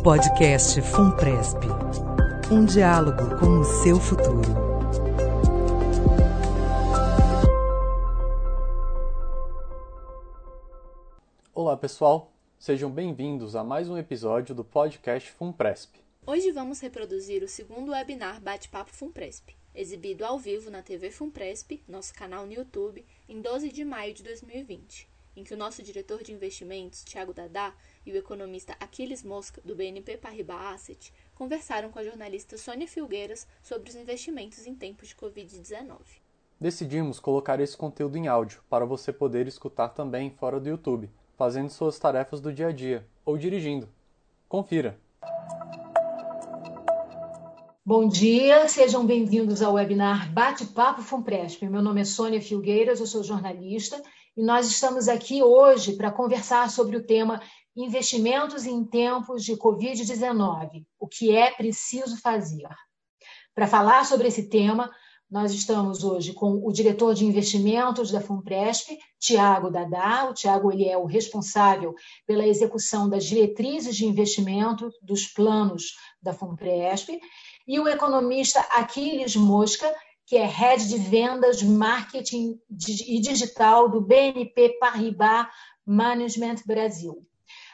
Podcast Funpresp. Um diálogo com o seu futuro. Olá, pessoal. Sejam bem-vindos a mais um episódio do podcast Funpresp. Hoje vamos reproduzir o segundo webinar Bate-Papo Funpresp, exibido ao vivo na TV Funpresp, nosso canal no YouTube, em 12 de maio de 2020 em que o nosso diretor de investimentos, Tiago Dadá, e o economista Aquiles Mosca, do BNP Paribas Asset, conversaram com a jornalista Sônia Filgueiras sobre os investimentos em tempos de Covid-19. Decidimos colocar esse conteúdo em áudio para você poder escutar também fora do YouTube, fazendo suas tarefas do dia a dia ou dirigindo. Confira! Bom dia, sejam bem-vindos ao webinar Bate-Papo Funpresp. Meu nome é Sônia Filgueiras, eu sou jornalista e nós estamos aqui hoje para conversar sobre o tema investimentos em tempos de Covid-19, o que é preciso fazer. Para falar sobre esse tema, nós estamos hoje com o diretor de investimentos da Funpresp, Tiago Dadá. O Tiago ele é o responsável pela execução das diretrizes de investimento dos planos da Funpresp, e o economista Aquiles Mosca, que é Head de Vendas, Marketing e Digital do BNP Paribas Management Brasil.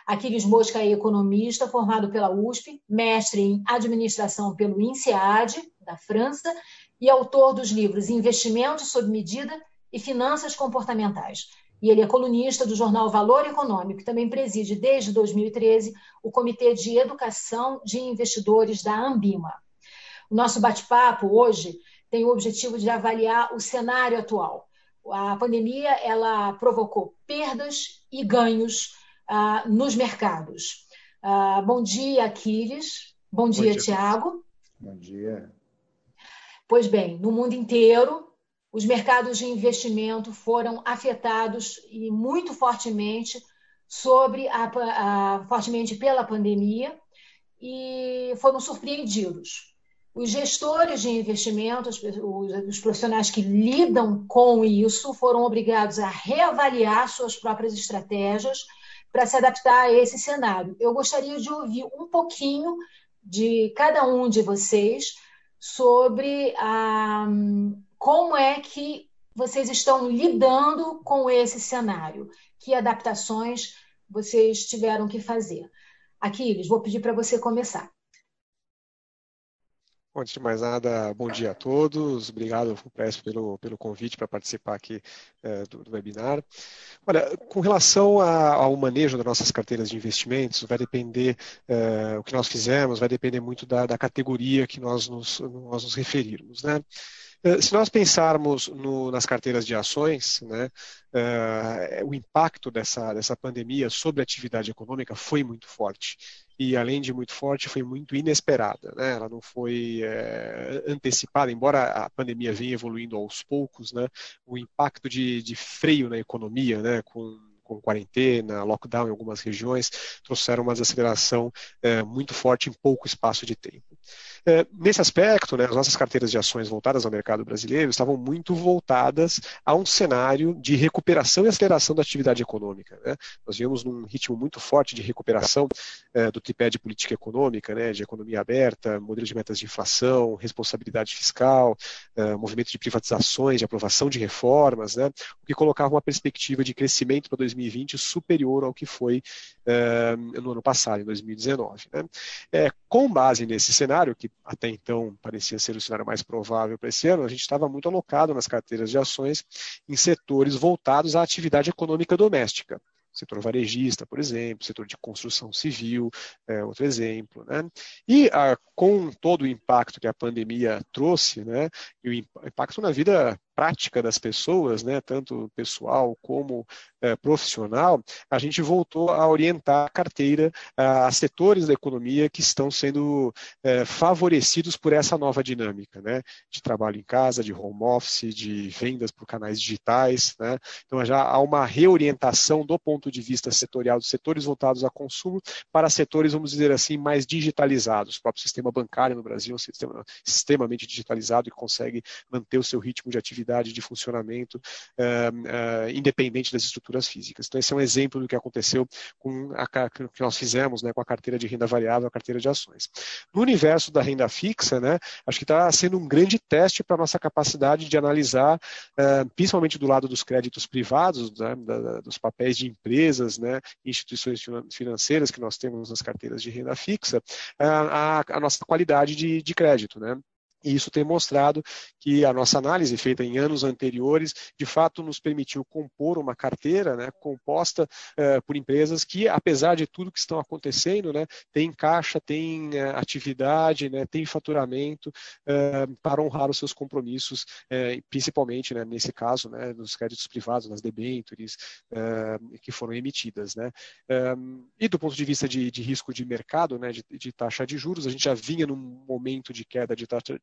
Aquiles Mosca é economista, formado pela USP, mestre em administração pelo INSEAD, da França, e autor dos livros Investimentos sob Medida e Finanças Comportamentais. E ele é colunista do jornal Valor Econômico, que também preside desde 2013 o Comitê de Educação de Investidores da Ambima. O nosso bate-papo hoje tem o objetivo de avaliar o cenário atual. A pandemia ela provocou perdas e ganhos uh, nos mercados. Uh, bom dia, Aquiles. Bom, bom dia, dia, Tiago. Bom dia. Pois bem, no mundo inteiro, os mercados de investimento foram afetados e muito fortemente sobre a, a, fortemente pela pandemia e foram surpreendidos os gestores de investimentos, os, profissionais que lidam com isso, foram obrigados a reavaliar suas próprias estratégias para se adaptar a esse cenário. Eu gostaria de ouvir um pouquinho de cada um de vocês sobre a, ah, como é que vocês estão lidando com esse cenário, que adaptações vocês tiveram que fazer. Aquiles, vou pedir para você começar. Antes de mais nada, bom dia a todos. Obrigado, FUPRES, pelo, pelo convite para participar aqui é, do, do, webinar. Olha, com relação a, ao manejo das nossas carteiras de investimentos, vai depender, é, o que nós fizemos, vai depender muito da, da categoria que nós nos, nós nos referirmos. Né? Eh, se nós pensarmos no, nas carteiras de ações, né, uh, o impacto dessa, dessa pandemia sobre a atividade econômica foi muito forte. E, além de muito forte, foi muito inesperada. Né? Ela não foi é, antecipada, embora a pandemia venha evoluindo aos poucos, né? o impacto de, de freio na economia, né? com com quarentena, lockdown em algumas regiões, trouxeram uma desaceleração é, muito forte em pouco espaço de tempo. É, nesse aspecto, né, as nossas carteiras de ações voltadas ao mercado brasileiro estavam muito voltadas a um cenário de recuperação e aceleração da atividade econômica. Né? Nós vimos num ritmo muito forte de recuperação é, do tripé de política econômica, né, de economia aberta, modelo de metas de inflação, responsabilidade fiscal, é, movimento de privatizações, de aprovação de reformas, né, o que colocava uma perspectiva de crescimento para 2020 superior ao que foi é, no ano passado, em 2019. Né? Com base nesse cenário, que até então parecia ser o cenário mais provável para esse ano, a gente estava muito alocado nas carteiras de ações em setores voltados à atividade econômica doméstica setor varejista, por exemplo, setor de construção civil, é outro exemplo. Né? E a, com todo o impacto que a pandemia trouxe, né, e o impacto na vida prática das pessoas, né, tanto pessoal como é, profissional, a gente voltou a orientar a carteira a, a setores da economia que estão sendo é, favorecidos por essa nova dinâmica, né, de trabalho em casa, de home office, de vendas por canais digitais. Né, então já há uma reorientação do ponto de vista setorial dos setores voltados a consumo para setores, vamos dizer assim, mais digitalizados. O próprio sistema bancário no Brasil é um sistema extremamente digitalizado e consegue manter o seu ritmo de atividade capacidade de funcionamento independente das estruturas físicas. Então, esse é um exemplo do que aconteceu com a que nós fizemos né, com a carteira de renda variável, a carteira de ações. No universo da renda fixa, né, acho que está sendo um grande teste para a nossa capacidade de analisar, principalmente do lado dos créditos privados, né, dos papéis de empresas, né, instituições financeiras que nós temos nas carteiras de renda fixa, a, a nossa qualidade de, de crédito. Né? E isso tem mostrado que a nossa análise, feita em anos anteriores, de fato nos permitiu compor uma carteira né, composta uh, por empresas que, apesar de tudo que estão acontecendo, né, tem caixa, tem uh, atividade, né, tem faturamento uh, para honrar os seus compromissos, principalmente né, nesse caso né, nos créditos privados, nas debêntures que foram emitidas. Né. e do ponto de vista de, de risco de mercado, né, de, de taxa de juros, a gente já vinha num momento de queda de taxa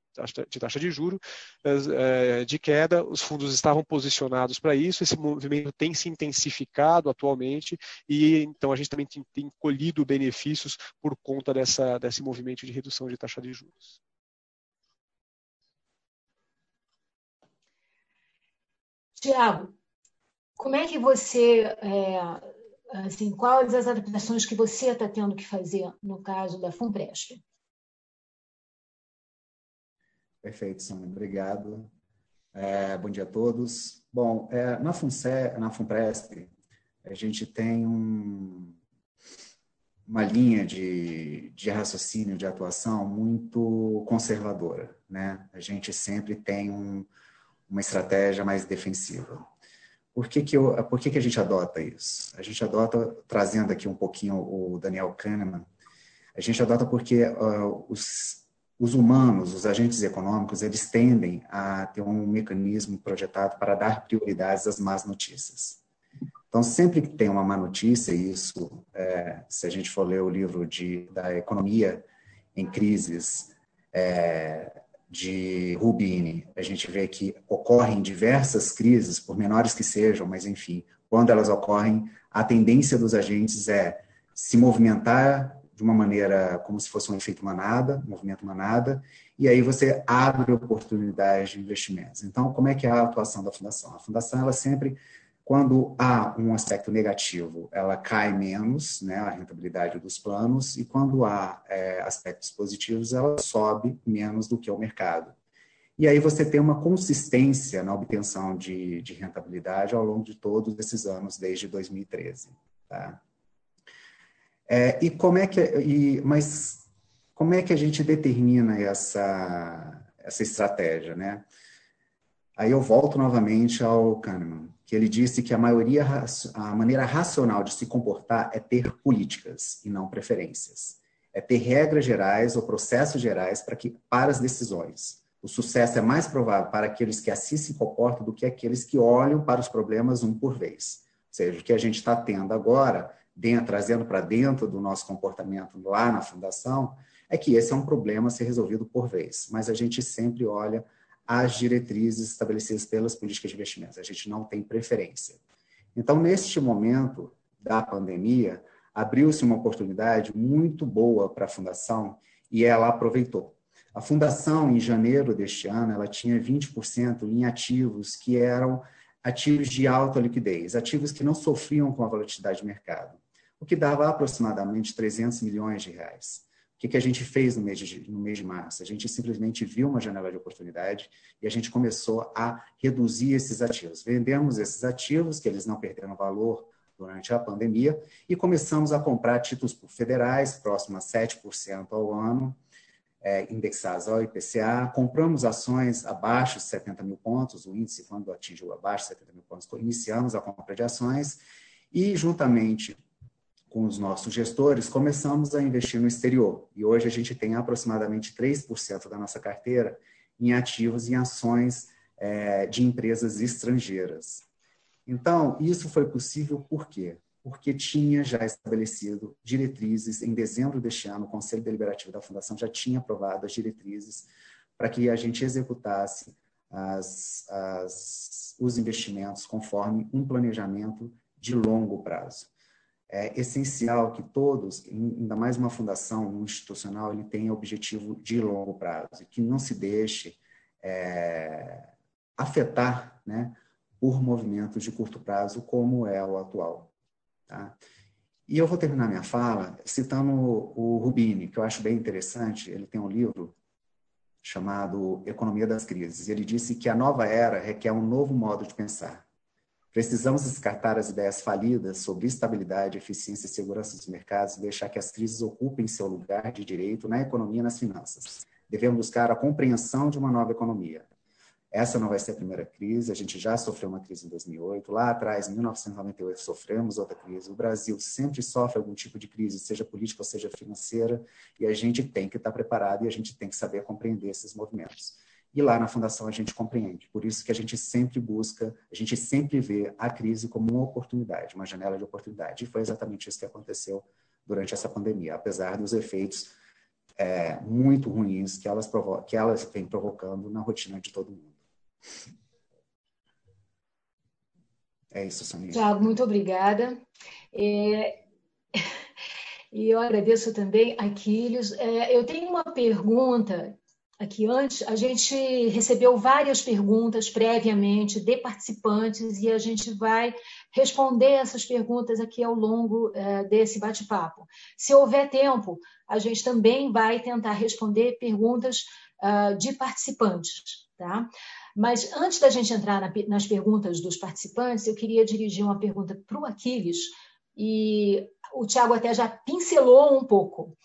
de taxa de juro eh, de queda, os fundos estavam posicionados para isso, esse movimento tem se intensificado atualmente e então a gente também tem, tem colhido benefícios por conta dessa, desse movimento de redução de taxa de juros. Tiago, como é que você, é, assim, quais as adaptações que você está tendo que fazer no caso da Funpresp? Perfeito, Sônia. Obrigado. É, bom dia a todos. Bom, é, na, Funce, na FUNPRESP, a gente tem um, uma linha de, de raciocínio, de atuação muito conservadora. Né? A gente sempre tem um, uma estratégia mais defensiva. Por que, que, eu, por que, que a gente adota isso? A gente adota, trazendo aqui um pouquinho o Daniel Kahneman, a gente adota porque uh, os os humanos, os agentes econômicos, eles tendem a ter um mecanismo projetado para dar prioridades às más notícias. Então, sempre que tem uma má notícia, isso, é, se a gente for ler o livro de, da Economia em Crises, é, de Rubini, a gente vê que ocorrem diversas crises, por menores que sejam, mas enfim, quando elas ocorrem, a tendência dos agentes é se movimentar de uma maneira como se fosse um efeito manada, um movimento manada, e aí você abre oportunidades de investimentos. Então, como é que é a atuação da fundação? A fundação, ela sempre, quando há um aspecto negativo, ela cai menos, né, a rentabilidade dos planos, e quando há é, aspectos positivos, ela sobe menos do que o mercado. E aí você tem uma consistência na obtenção de, de rentabilidade ao longo de todos esses anos, desde 2013. Tá? É, e como é que, e, mas como é que a gente determina essa, essa estratégia, né? Aí eu volto novamente ao Kahneman, que ele disse que a maioria, a maneira racional de se comportar é ter políticas e não preferências. É ter regras gerais ou processos gerais para, que, para as decisões. O sucesso é mais provável para aqueles que assim se comportam do que aqueles que olham para os problemas um por vez. Ou seja, o que a gente está tendo agora dentro, trazendo para dentro do nosso comportamento lá na fundação, é que esse é um problema a ser resolvido por vez. Mas a gente sempre olha as diretrizes estabelecidas pelas políticas de investimentos. A gente não tem preferência. Então, neste momento da pandemia, abriu-se uma oportunidade muito boa para a fundação e ela aproveitou. A fundação, em janeiro deste ano, ela tinha 20% em ativos que eram ativos de alta liquidez, ativos que não sofriam com a volatilidade de mercado o que dava aproximadamente 300 milhões de reais. O que, que a gente fez no mês, de, no mês de março? A gente simplesmente viu uma janela de oportunidade e a gente começou a reduzir esses ativos. Vendemos esses ativos, que eles não perderam valor durante a pandemia, e começamos a comprar títulos federais, próximo a 7% ao ano, é, indexados ao IPCA. Compramos ações abaixo de 70 mil pontos, o índice, quando atingiu abaixo de 70 mil pontos, iniciamos a compra de ações e, juntamente com os nossos gestores, começamos a investir no exterior. E hoje a gente tem aproximadamente 3% da nossa carteira em ativos em ações é, de empresas estrangeiras. Então, isso foi possível por quê? Porque tinha já estabelecido diretrizes, em dezembro deste ano, o Conselho Deliberativo da Fundação já tinha aprovado as diretrizes para que a gente executasse as, as, os investimentos conforme um planejamento de longo prazo é essencial que todos, ainda mais uma fundação, um institucional, ele tenha objetivo de longo prazo, e que não se deixe é, afetar né, por movimentos de curto prazo, como é o atual. Tá? E eu vou terminar minha fala citando o Rubini, que eu acho bem interessante. Ele tem um livro chamado Economia das Crises. Ele disse que a nova era requer um novo modo de pensar. Precisamos descartar as ideias falidas sobre estabilidade, eficiência e segurança dos mercados e deixar que as crises ocupem seu lugar de direito na economia e nas finanças. Devemos buscar a compreensão de uma nova economia, essa não vai ser a primeira crise, a gente já sofreu uma crise em 2008, lá atrás, em 1998, sofremos outra crise. O Brasil sempre sofre algum tipo de crise, seja política ou seja financeira, e a gente tem que estar preparado e a gente tem que saber compreender esses movimentos. E lá na Fundação a gente compreende. Por isso que a gente sempre busca, a gente sempre vê a crise como uma oportunidade, uma janela de oportunidade. E foi exatamente isso que aconteceu durante essa pandemia, apesar dos efeitos é, muito ruins que elas, que elas vêm provocando na rotina de todo mundo. É isso, Samir. Tiago, muito obrigada. É... E eu agradeço também, Aquiles. É, eu tenho uma pergunta aqui antes. A gente recebeu várias perguntas previamente de participantes e a gente vai responder essas perguntas aqui ao longo é, desse bate-papo. Se houver tempo, a gente também vai tentar responder perguntas uh, de participantes. Tá? Mas antes da gente entrar na, nas perguntas dos participantes, eu queria dirigir uma pergunta para o Aquiles, e o Tiago até já pincelou um pouco.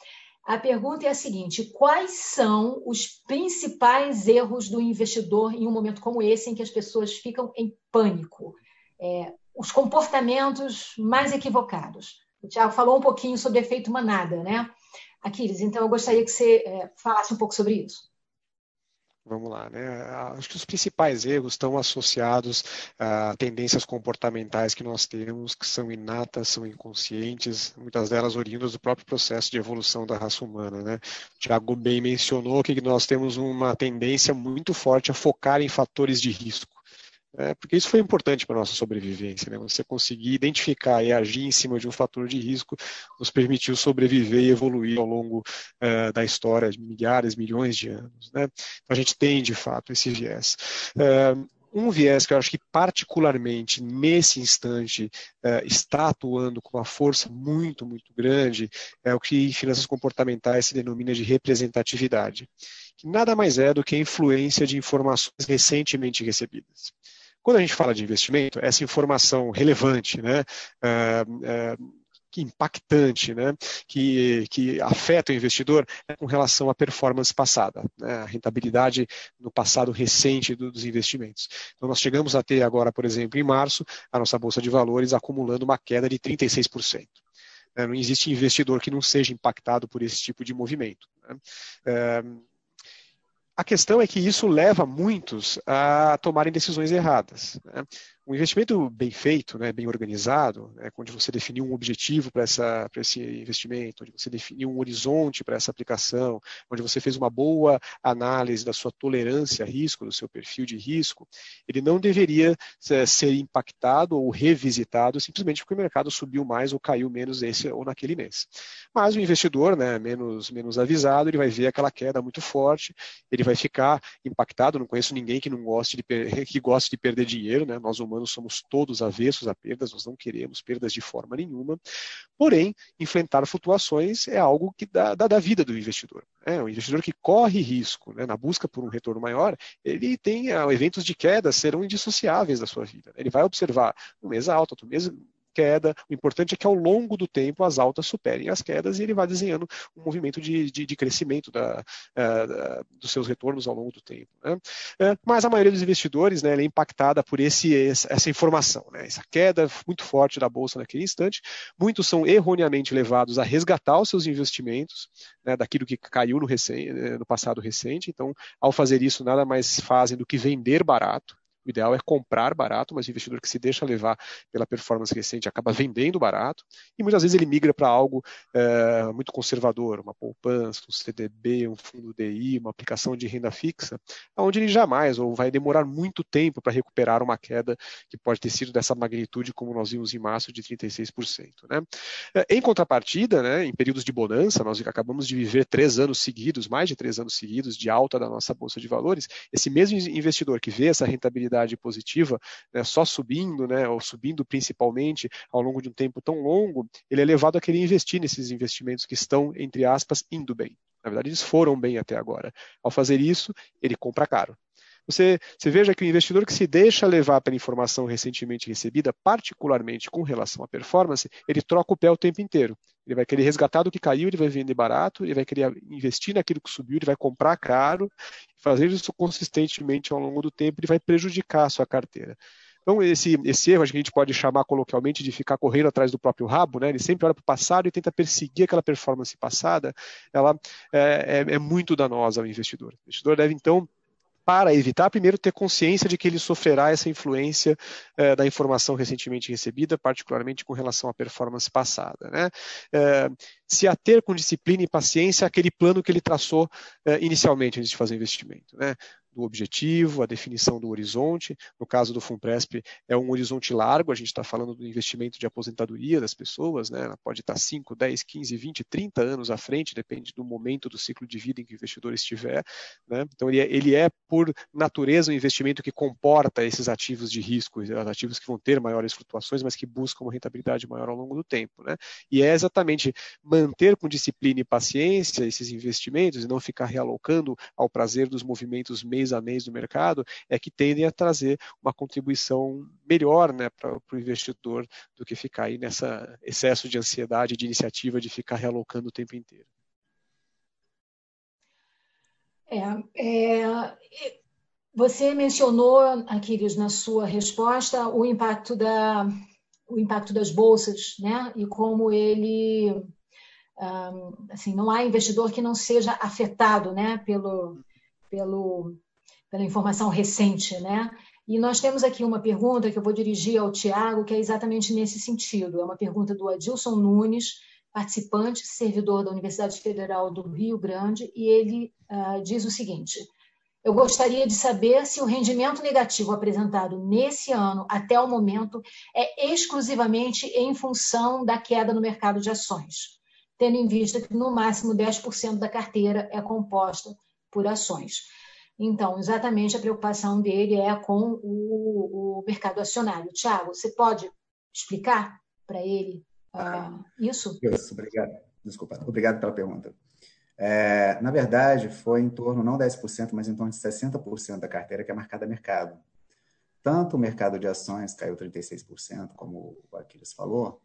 A pergunta é a seguinte: quais são os principais erros do investidor em um momento como esse, em que as pessoas ficam em pânico? É, os comportamentos mais equivocados. O Tiago falou um pouquinho sobre efeito manada, né? Aquiles, então eu gostaria que você é, falasse um pouco sobre isso. Vamos lá, né? Acho que os principais erros estão associados a tendências comportamentais que nós temos, que são inatas, são inconscientes, muitas delas oriundas do próprio processo de evolução da raça humana, né? O Tiago bem mencionou que nós temos uma tendência muito forte a focar em fatores de risco. É, porque isso foi importante para a nossa sobrevivência. Né? Você conseguir identificar e agir em cima de um fator de risco nos permitiu sobreviver e evoluir ao longo uh, da história de milhares, milhões de anos. Né? Então, a gente tem, de fato, esse viés. Uh, um viés que eu acho que particularmente nesse instante uh, está atuando com uma força muito, muito grande é o que em finanças comportamentais se denomina de representatividade, que nada mais é do que a influência de informações recentemente recebidas. Quando a gente fala de investimento, essa informação relevante, né, é, é, que impactante, né, que, que afeta o investidor é com relação à performance passada, né, a rentabilidade no passado recente dos investimentos. Então, nós chegamos a ter agora, por exemplo, em março, a nossa Bolsa de Valores acumulando uma queda de 36%. Né, não existe investidor que não seja impactado por esse tipo de movimento. Né. A questão é que isso leva muitos a tomarem decisões erradas. Né? Um investimento bem feito, né, bem organizado, né, onde você definiu um objetivo para esse investimento, onde você definiu um horizonte para essa aplicação, onde você fez uma boa análise da sua tolerância a risco, do seu perfil de risco, ele não deveria é, ser impactado ou revisitado simplesmente porque o mercado subiu mais ou caiu menos esse ou naquele mês. Mas o investidor, né, menos, menos avisado, ele vai ver aquela queda muito forte, ele vai ficar impactado. Não conheço ninguém que não goste de, que goste de perder dinheiro, né? Nós humanos humanos somos todos avessos a perdas, nós não queremos perdas de forma nenhuma. Porém, enfrentar flutuações é algo que dá, dá da vida do investidor. É, o investidor que corre risco né, na busca por um retorno maior, ele tem uh, eventos de queda serão indissociáveis da sua vida. Ele vai observar um mês alto, outro mês queda. O importante é que ao longo do tempo as altas superem as quedas e ele vai desenhando um movimento de, de, de crescimento da, uh, dos seus retornos ao longo do tempo. Né? Uh, mas a maioria dos investidores né, é impactada por esse, essa informação, né? essa queda muito forte da bolsa naquele instante. Muitos são erroneamente levados a resgatar os seus investimentos né, daquilo que caiu no, recém, no passado recente. Então, ao fazer isso, nada mais fazem do que vender barato O ideal é comprar barato, mas o investidor que se deixa levar pela performance recente acaba vendendo barato e muitas vezes ele migra para algo é, muito conservador, uma poupança, um CDB, um fundo DI, uma aplicação de renda fixa, onde ele jamais ou vai demorar muito tempo para recuperar uma queda que pode ter sido dessa magnitude como nós vimos em março de 36%. Né? É, em contrapartida, né, em períodos de bonança, nós acabamos de viver três anos seguidos, mais de três anos seguidos de alta da nossa bolsa de valores. Esse mesmo investidor que vê essa rentabilidade positiva né, só subindo, né, ou subindo principalmente ao longo de um tempo tão longo, ele é levado a querer investir nesses investimentos que estão, entre aspas, indo bem. Na verdade, eles foram bem até agora. Ao fazer isso, ele compra caro. Você, você, veja que o investidor que se deixa levar pela informação recentemente recebida, particularmente com relação à performance, ele troca o pé o tempo inteiro. Ele vai querer resgatar do que caiu, ele vai vender barato, ele vai querer investir naquilo que subiu, ele vai comprar caro, fazer isso consistentemente ao longo do tempo, ele vai prejudicar a sua carteira. Então, esse, esse erro, a gente pode chamar coloquialmente de ficar correndo atrás do próprio rabo, né? ele sempre olha para o passado e tenta perseguir aquela performance passada, ela é, é, é muito danosa ao investidor. O investidor deve, então, para evitar, primeiro, ter consciência de que ele sofrerá essa influência eh, da informação recentemente recebida, particularmente com relação à performance passada. Né? Eh, se ater com disciplina e paciência àquele plano que ele traçou eh, inicialmente antes de fazer o investimento. Né? Do objetivo, a definição do horizonte. No caso do FUNPRESP, é um horizonte largo, a gente está falando do investimento de aposentadoria das pessoas, né? ela pode estar 5, 10, 15, 20, 30 anos à frente, depende do momento do ciclo de vida em que o investidor estiver. Né? Então, ele é, ele é, por natureza, um investimento que comporta esses ativos de risco, ativos que vão ter maiores flutuações, mas que buscam uma rentabilidade maior ao longo do tempo. Né? E é exatamente manter com disciplina e paciência esses investimentos e não ficar realocando ao prazer dos movimentos mês mês a mês do mercado, é que tendem a trazer uma contribuição melhor né, para o investidor do que ficar aí nessa excesso de ansiedade, de iniciativa de ficar realocando o tempo inteiro. É, é, você mencionou, Aquiles, na sua resposta, o impacto, da, o impacto das bolsas, né? E como ele, um, assim, não há investidor que não seja afetado, né? Pelo, pelo, pela informação recente, né? E nós temos aqui uma pergunta que eu vou dirigir ao Tiago, que é exatamente nesse sentido. É uma pergunta do Adilson Nunes, participante, servidor da Universidade Federal do Rio Grande, e ele uh, diz o seguinte: Eu gostaria de saber se o rendimento negativo apresentado nesse ano, até o momento, é exclusivamente em função da queda no mercado de ações, tendo em vista que no máximo 10% da carteira é composta por ações. Então, exatamente a preocupação dele é com o, o mercado acionário. Tiago, você pode explicar para ele uh, isso? Isso, obrigado. Desculpa, obrigado pela pergunta. É, na verdade, foi em torno, não 10%, mas em torno de 60% da carteira que é marcada a mercado. Tanto o mercado de ações caiu 36%, como o Aquiles falou,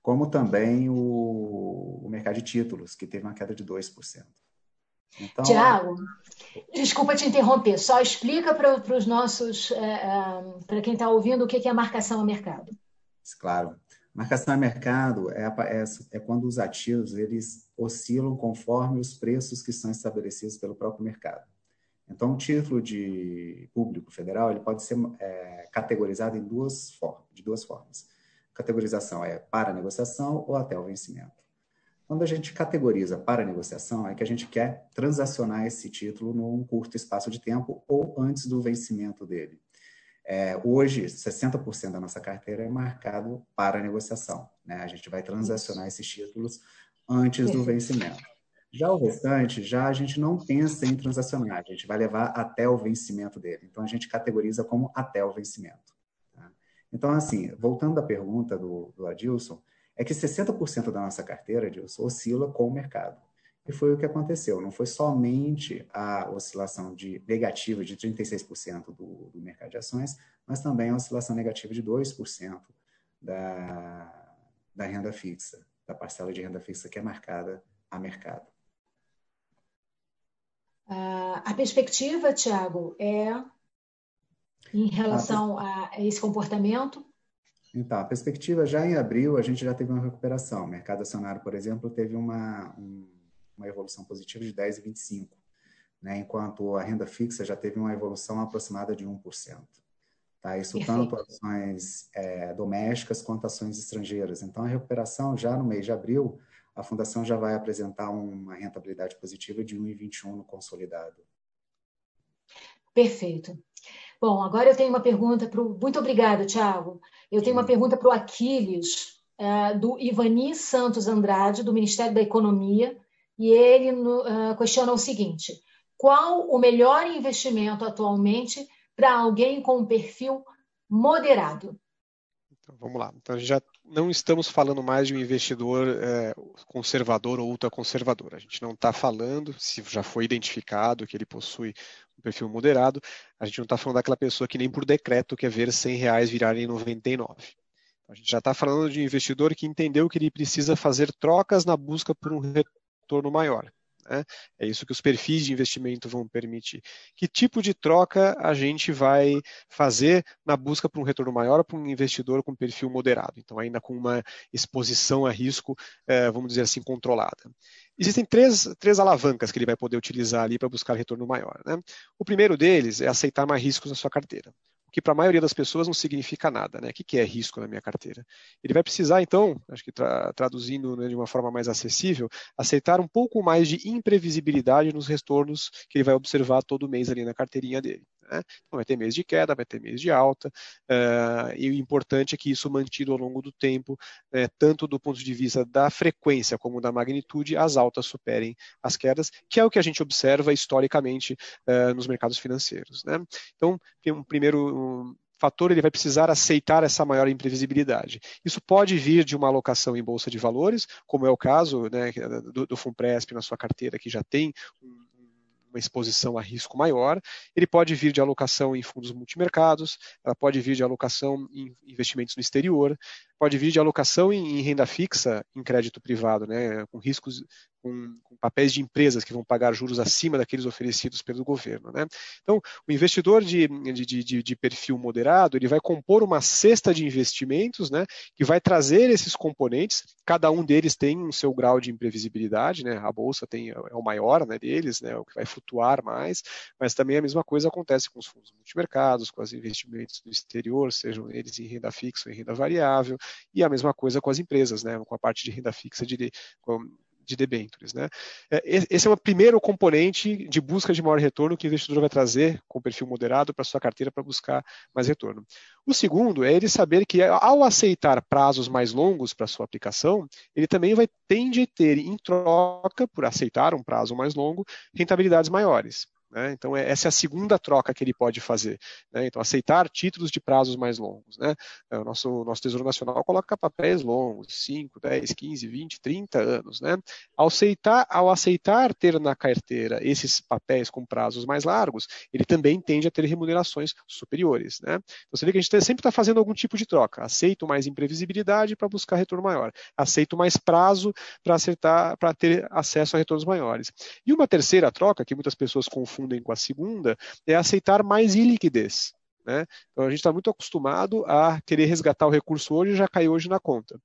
como também o, o mercado de títulos, que teve uma queda de 2%. Então, Tiago, desculpa te interromper, só explica para os nossos, é, é, para quem está ouvindo, o que é marcação a mercado. Claro. Marcação a mercado é, é, é, quando os ativos eles oscilam conforme os preços que são estabelecidos pelo próprio mercado. Então, o título de público federal ele pode ser é, categorizado em duas formas, de duas formas. Categorização é para negociação ou até o vencimento. Quando a gente categoriza para negociação, é que a gente quer transacionar esse título num curto espaço de tempo ou antes do vencimento dele. É, hoje, 60% da nossa carteira é marcado para negociação. Né? A gente vai transacionar esses títulos antes do vencimento. Já o restante, já a gente não pensa em transacionar, a gente vai levar até o vencimento dele. Então, a gente categoriza como até o vencimento. Tá? Então, assim, voltando à pergunta do, do Adilson, é que 60% da nossa carteira, Dilson, oscila com o mercado. E foi o que aconteceu. Não foi somente a oscilação de negativa de 36% do, do mercado de ações, mas também a oscilação negativa de 2% da, da renda fixa, da parcela de renda fixa que é marcada a mercado. a perspectiva, Tiago, é em relação a esse comportamento? Então, a perspectiva já em abril, a gente já teve uma recuperação. O mercado acionário, por exemplo, teve uma, um, uma evolução positiva de 10,25, né? enquanto a renda fixa já teve uma evolução aproximada de 1%. Tá? Isso Perfeito. tanto ações é, domésticas quanto ações estrangeiras. Então, a recuperação, já no mês de abril, a Fundação já vai apresentar uma rentabilidade positiva de 1,21 no consolidado. Perfeito. Bom, agora eu tenho uma pergunta para o. Muito obrigada, Tiago. Eu tenho uma pergunta para o Aquiles, uh, do Ivani Santos Andrade, do Ministério da Economia, e ele uh, questiona o seguinte: qual o melhor investimento atualmente para alguém com um perfil moderado? Então, vamos lá. Então, já não estamos falando mais de um investidor é, conservador ou ultraconservador. A gente não está falando, se já foi identificado que ele possui um perfil moderado, a gente não está falando daquela pessoa que nem por decreto quer ver 100 reais virarem 99. A gente já está falando de um investidor que entendeu que ele precisa fazer trocas na busca por um retorno maior. Né? É isso que os perfis de investimento vão permitir. Que tipo de troca a gente vai fazer na busca por um retorno maior para um investidor com perfil moderado? Então, ainda com uma exposição a risco, é, vamos dizer assim, controlada. Existem três, três alavancas que ele vai poder utilizar ali para buscar retorno maior. Né? O primeiro deles é aceitar mais riscos na sua carteira que para a maioria das pessoas não significa nada. Né? O que é risco na minha carteira? Ele vai precisar, então, acho que tra traduzindo né, de uma forma mais acessível, aceitar um pouco mais de imprevisibilidade nos retornos que ele vai observar todo mês ali na carteirinha dele. Né? Então, vai ter mês de queda, vai ter mês de alta, uh, e o importante é que isso mantido ao longo do tempo, uh, tanto do ponto de vista da frequência como da magnitude, as altas superem as quedas, que é o que a gente observa historicamente uh, nos mercados financeiros. Né? Então, um primeiro um fator ele vai precisar aceitar essa maior imprevisibilidade. Isso pode vir de uma alocação em bolsa de valores, como é o caso né, do, do Funpresp na sua carteira, que já tem um uma exposição a risco maior, ele pode vir de alocação em fundos multimercados, ela pode vir de alocação em investimentos no exterior, pode vir de alocação em, em renda fixa em crédito privado, né, com riscos, com, com, papéis de empresas que vão pagar juros acima daqueles oferecidos pelo governo. Né? Então, o investidor de, de, de, de, perfil moderado, ele vai compor uma cesta de investimentos né, que vai trazer esses componentes, cada um deles tem um seu grau de imprevisibilidade, né? a bolsa tem, é o maior né, deles, né, o que vai flutuar mais, mas também a mesma coisa acontece com os fundos multimercados, com os investimentos no exterior, sejam eles em renda fixa ou em renda variável, e a mesma coisa com as empresas, né, com a parte de renda fixa de, de debêntures. Né? É, esse é o primeiro componente de busca de maior retorno que o investidor vai trazer com perfil moderado para sua carteira para buscar mais retorno. O segundo é ele saber que ao aceitar prazos mais longos para sua aplicação, ele também vai tende a ter em troca por aceitar um prazo mais longo rentabilidades maiores. Né? Então, é, essa é a segunda troca que ele pode fazer. Né? Então, aceitar títulos de prazos mais longos. Né? É, o nosso, nosso Tesouro Nacional coloca papéis longos, 5, 10, 15, 20, 30 anos. Né? Ao, aceitar, ao aceitar ter na carteira esses papéis com prazos mais largos, ele também tende a ter remunerações superiores. Né? Então, você vê que a gente sempre está fazendo algum tipo de troca. Aceito mais imprevisibilidade para buscar retorno maior. Aceito mais prazo para acertar, para ter acesso a retornos maiores. E uma terceira troca, que muitas pessoas confundem confundem com a segunda, é aceitar mais iliquidez. Né? Então a gente está muito acostumado a querer resgatar o recurso hoje e já cai hoje na conta.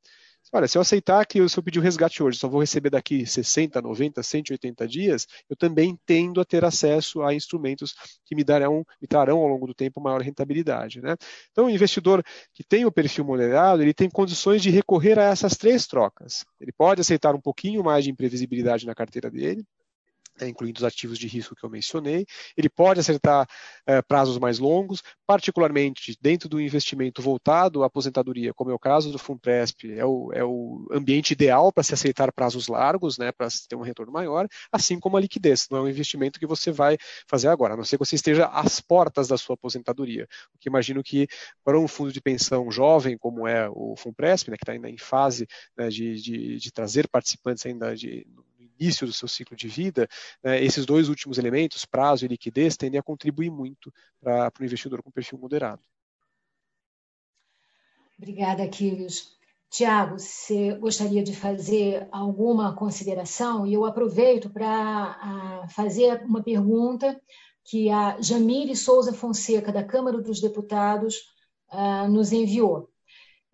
Olha, se eu aceitar que se eu pedir o resgate hoje, só vou receber daqui 60, 90, 180 dias, eu também tendo a ter acesso a instrumentos que me darão, me trarão ao longo do tempo maior rentabilidade. Né? Então, o investidor que tem o perfil moderado, ele tem condições de recorrer a essas três trocas. Ele pode aceitar um pouquinho mais de imprevisibilidade na carteira dele, incluindo os ativos de risco que eu mencionei. Ele pode acertar é, prazos mais longos, particularmente dentro do investimento voltado à aposentadoria, como é o caso do Fundpresp, é o, é o ambiente ideal para se aceitar prazos largos, né, para ter um retorno maior, assim como a liquidez. Não é um investimento que você vai fazer agora, a não ser que você esteja às portas da sua aposentadoria. O que imagino que para um fundo de pensão jovem, como é o Fundpresp, né, que está ainda em fase né, de, de, de, trazer participantes ainda de, início do seu ciclo de vida, né, esses dois últimos elementos, prazo e liquidez, tendem a contribuir muito para o investidor com perfil moderado. Obrigada, Aquiles. Tiago, você gostaria de fazer alguma consideração? E eu aproveito para fazer uma pergunta que a Jamile Souza Fonseca, da Câmara dos Deputados, uh, nos enviou.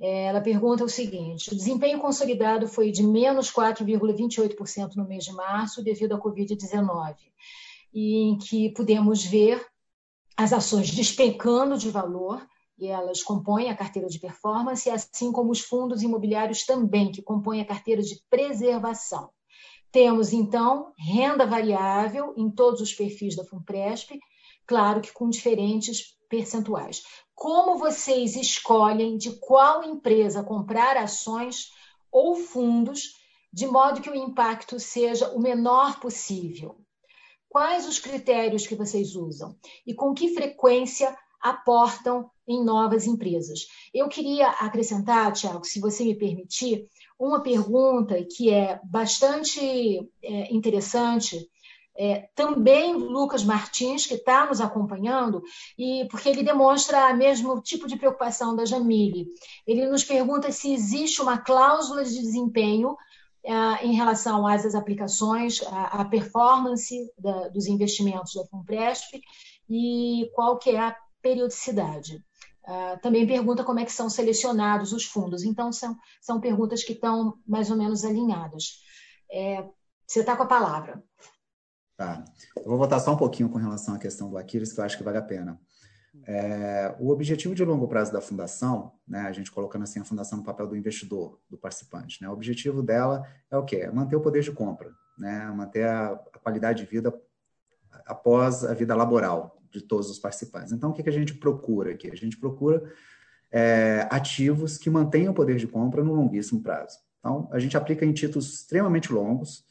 É, ela pergunta o seguinte: o desempenho consolidado foi de menos 4,28% no mês de março devido à Covid-19, e em que pudemos ver as ações despencando de valor, elas compõem a carteira de performance, assim como os fundos imobiliários também, que compõem a carteira de preservação. Temos, então, renda variável em todos os perfis da FUNPRESP, claro que com diferentes percentuais. Como vocês escolhem de qual empresa comprar ações ou fundos, de modo que o impacto seja o menor possível? Quais os critérios que vocês usam? E com que frequência aportam em novas empresas? Eu queria acrescentar, Tiago, se você me permitir, uma pergunta que é bastante é, interessante. É, também Lucas Martins, que está nos acompanhando, e porque ele demonstra o mesmo tipo de preocupação da Jamile. Ele nos pergunta se existe uma cláusula de desempenho é, em relação às aplicações, à performance da, dos investimentos da FUNPRESP e qual que é a periodicidade. Uh, também pergunta como é que são selecionados os fundos. Então, são, são perguntas que estão mais ou menos alinhadas. É, você está com a palavra. Tá. Eu vou voltar só um pouquinho com relação à questão do Aquiles, que eu acho que vale a pena. É, o objetivo de longo prazo da fundação, né, a gente colocando assim a fundação no papel do investidor, do participante, né, o objetivo dela é o quê? É manter o poder de compra, né, manter a, a qualidade de vida após a vida laboral, de todos os participantes. Então, o que, que a gente procura aqui? A gente procura é, ativos que mantenham o poder de compra no longuíssimo prazo. Então, a gente aplica em títulos extremamente longos,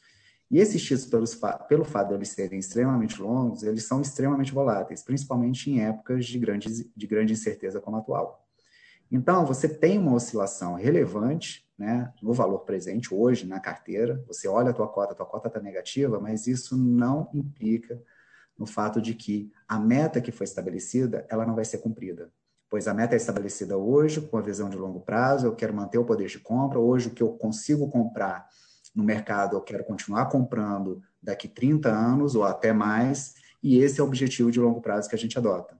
e esses títulos, pelos, pelo fato de eles serem extremamente longos, eles são extremamente voláteis, principalmente em épocas de grande, de grande incerteza como a atual. Então, você tem uma oscilação relevante né, no valor presente hoje na carteira, você olha a tua cota, a tua cota está negativa, mas isso não implica no fato de que a meta que foi estabelecida, ela não vai ser cumprida. Pois a meta é estabelecida hoje, com a visão de longo prazo, eu quero manter o poder de compra, hoje o que eu consigo comprar no mercado, eu quero continuar comprando daqui 30 anos ou até mais, e esse é o objetivo de longo prazo que a gente adota.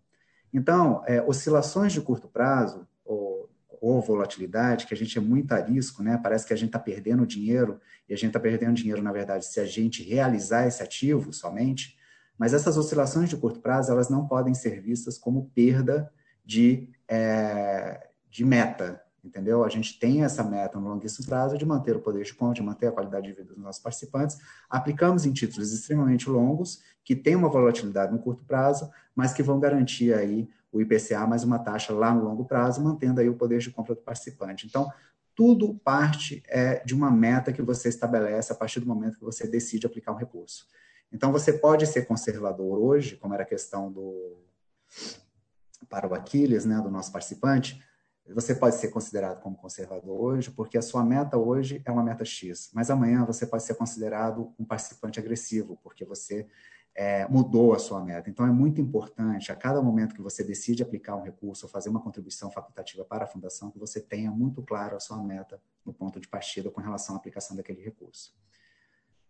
Então, é, oscilações de curto prazo, ou, ou, volatilidade, que a gente é muito a risco, né? parece que a gente está perdendo dinheiro, e a gente está perdendo dinheiro, na verdade, se a gente realizar esse ativo somente, mas essas oscilações de curto prazo, elas não podem ser vistas como perda de, é, de meta, entendeu? A gente tem essa meta no longuíssimo prazo de manter o poder de compra, de manter a qualidade de vida dos nossos participantes. Aplicamos em títulos extremamente longos, que têm uma volatilidade no curto prazo, mas que vão garantir aí o IPCA mais uma taxa lá no longo prazo, mantendo aí o poder de compra do participante. Então, tudo parte é, de uma meta que você estabelece a partir do momento que você decide aplicar um recurso. Então, você pode ser conservador hoje, como era a questão do para o Aquiles, né, do nosso participante, você pode ser considerado como conservador hoje, porque a sua meta hoje é uma meta X, mas amanhã você pode ser considerado um participante agressivo, porque você é, mudou a sua meta. Então, é muito importante, a cada momento que você decide aplicar um recurso ou fazer uma contribuição facultativa para a fundação, que você tenha muito claro a sua meta no ponto de partida com relação à aplicação daquele recurso.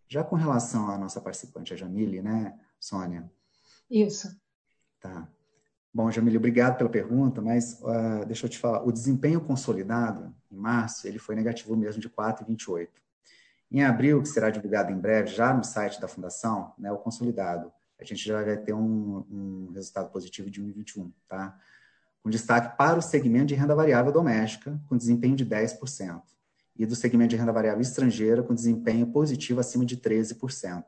Já com relação à nossa participante, a Jamile, né, Sônia? Isso. Tá. Bom, Jamile, obrigado pela pergunta, mas uh, deixa eu te falar, o desempenho consolidado, em março, ele foi negativo mesmo de 4,28. Em abril, que será divulgado em breve, já no site da Fundação, né, o consolidado, a gente já vai ter um, um resultado positivo de 1,21, tá? Com destaque para o segmento de renda variável doméstica, com desempenho de 10% e do segmento de renda variável estrangeira com desempenho positivo acima de 13%.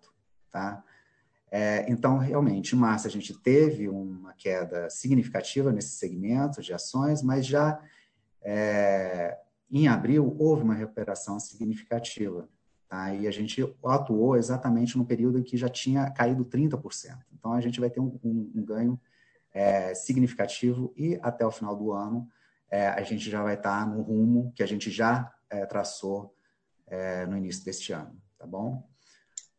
Tá? É, então, realmente, em março a gente teve uma queda significativa nesse segmento de ações, mas já é, em abril houve uma recuperação significativa. Tá? E a gente atuou exatamente no período em que já tinha caído 30%. Então, a gente vai ter um, um, um ganho é, significativo e até o final do ano é, a gente já vai estar no rumo que a gente já é, traçou é, no início deste ano, tá bom?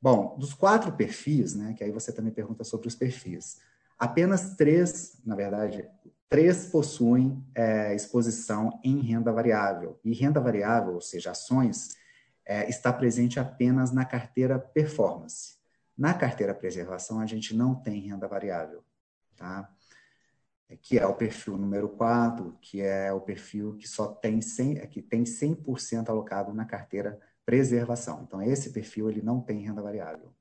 Bom, dos quatro perfis, né, que aí você também pergunta sobre os perfis, apenas três, na verdade, três possuem é, exposição em renda variável. E renda variável, ou seja, ações, é, está presente apenas na carteira performance. Na carteira preservação, a gente não tem renda variável, tá? que é o perfil número 4, que é o perfil que só tem 100, que tem 100% alocado na carteira preservação. Então, esse perfil ele não tem renda variável.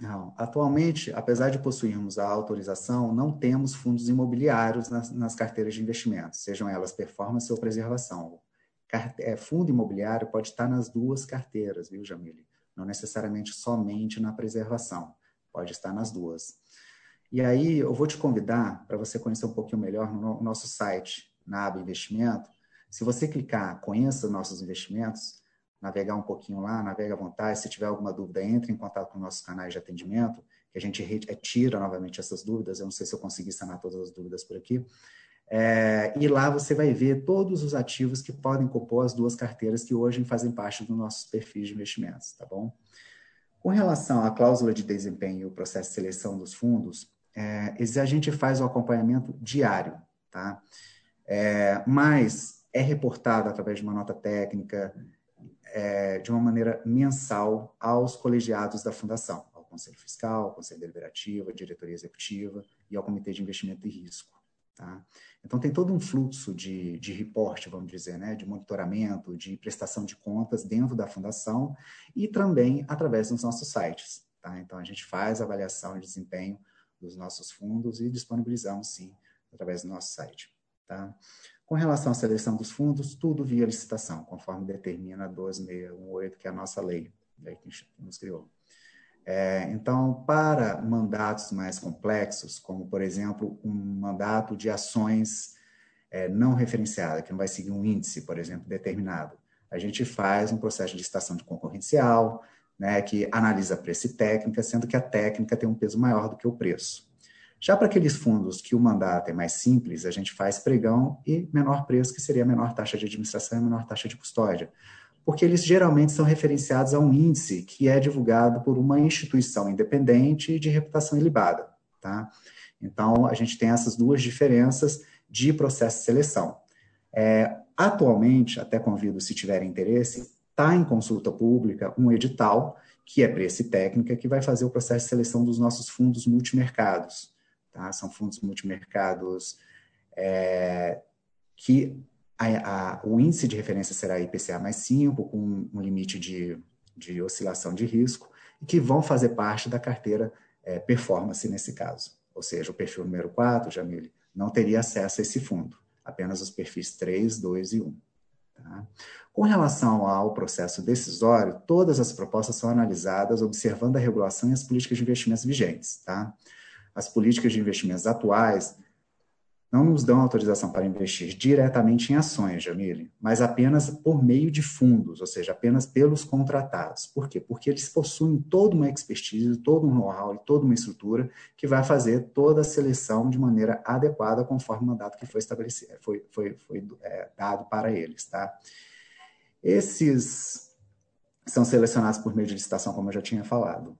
Não. Atualmente, apesar de possuirmos a autorização, não temos fundos imobiliários nas, nas carteiras de investimentos, sejam elas performance ou preservação. Carte... É, fundo imobiliário pode estar nas duas carteiras, viu, Jamile? Não necessariamente somente na preservação, pode estar nas duas. E aí, eu vou te convidar para você conhecer um pouquinho melhor no nosso site, na aba Investimento. Se você clicar Conheça nossos investimentos, navegar um pouquinho lá, navega à vontade. Se tiver alguma dúvida, entre em contato com nossos canais de atendimento, que a gente retira eh, novamente essas dúvidas. Eu não sei se eu consegui sanar todas as dúvidas por aqui. É, e lá você vai ver todos os ativos que podem compor as duas carteiras que hoje fazem parte dos nossos perfis de investimentos, tá bom? Com relação à cláusula de desempenho e o processo de seleção dos fundos, é, a gente faz o acompanhamento diário, tá? É, mas é reportado através de uma nota técnica, é, de uma maneira mensal aos colegiados da Fundação, ao Conselho Fiscal, ao Conselho Deliberativo, à Diretoria Executiva e ao Comitê de Investimento e Risco. Tá? Então, tem todo um fluxo de, de reporte, vamos dizer, né, de monitoramento, de prestação de contas dentro da Fundação e também através dos nossos sites. Tá? Então, a gente faz avaliação de desempenho dos nossos fundos e disponibilizamos, sim, através do nosso site. Tá? Com relação à seleção dos fundos, tudo via licitação, conforme determina a 12618, que é a nossa lei, lei que nos criou. É, então, para mandatos mais complexos, como, por exemplo, um mandato de ações é, não referenciada, que não vai seguir um índice, por exemplo, determinado, a gente faz um processo de licitação de concorrencial, né, que analisa preço e técnica, sendo que a técnica tem um peso maior do que o preço. Já para aqueles fundos que o mandato é mais simples, a gente faz pregão e menor preço, que seria a menor taxa de administração e a menor taxa de custódia. Porque eles geralmente são referenciados a um índice que é divulgado por uma instituição independente de reputação ilibada. Tá? Então, a gente tem essas duas diferenças de processo de seleção. É, atualmente, até convido se tiverem interesse, está em consulta pública um edital, que é preço e técnica, que vai fazer o processo de seleção dos nossos fundos multimercados. Tá? São fundos multimercados é, que a, a, o índice de referência será IPCA mais 5, com um limite de, de oscilação de risco, e que vão fazer parte da carteira é, performance nesse caso. Ou seja, o perfil número 4, Jamile, não teria acesso a esse fundo, apenas os perfis 3, 2 e 1. Tá? Com relação ao processo decisório, todas as propostas são analisadas observando a regulação e as políticas de investimentos vigentes. Tá? As políticas de investimentos atuais não nos dão autorização para investir diretamente em ações, Jamile, mas apenas por meio de fundos, ou seja, apenas pelos contratados. Por quê? Porque eles possuem toda uma expertise, todo um know-how e toda uma estrutura que vai fazer toda a seleção de maneira adequada conforme o mandato que foi estabelecido, foi, foi, foi é, dado para eles. Tá? Esses são selecionados por meio de licitação, como eu já tinha falado.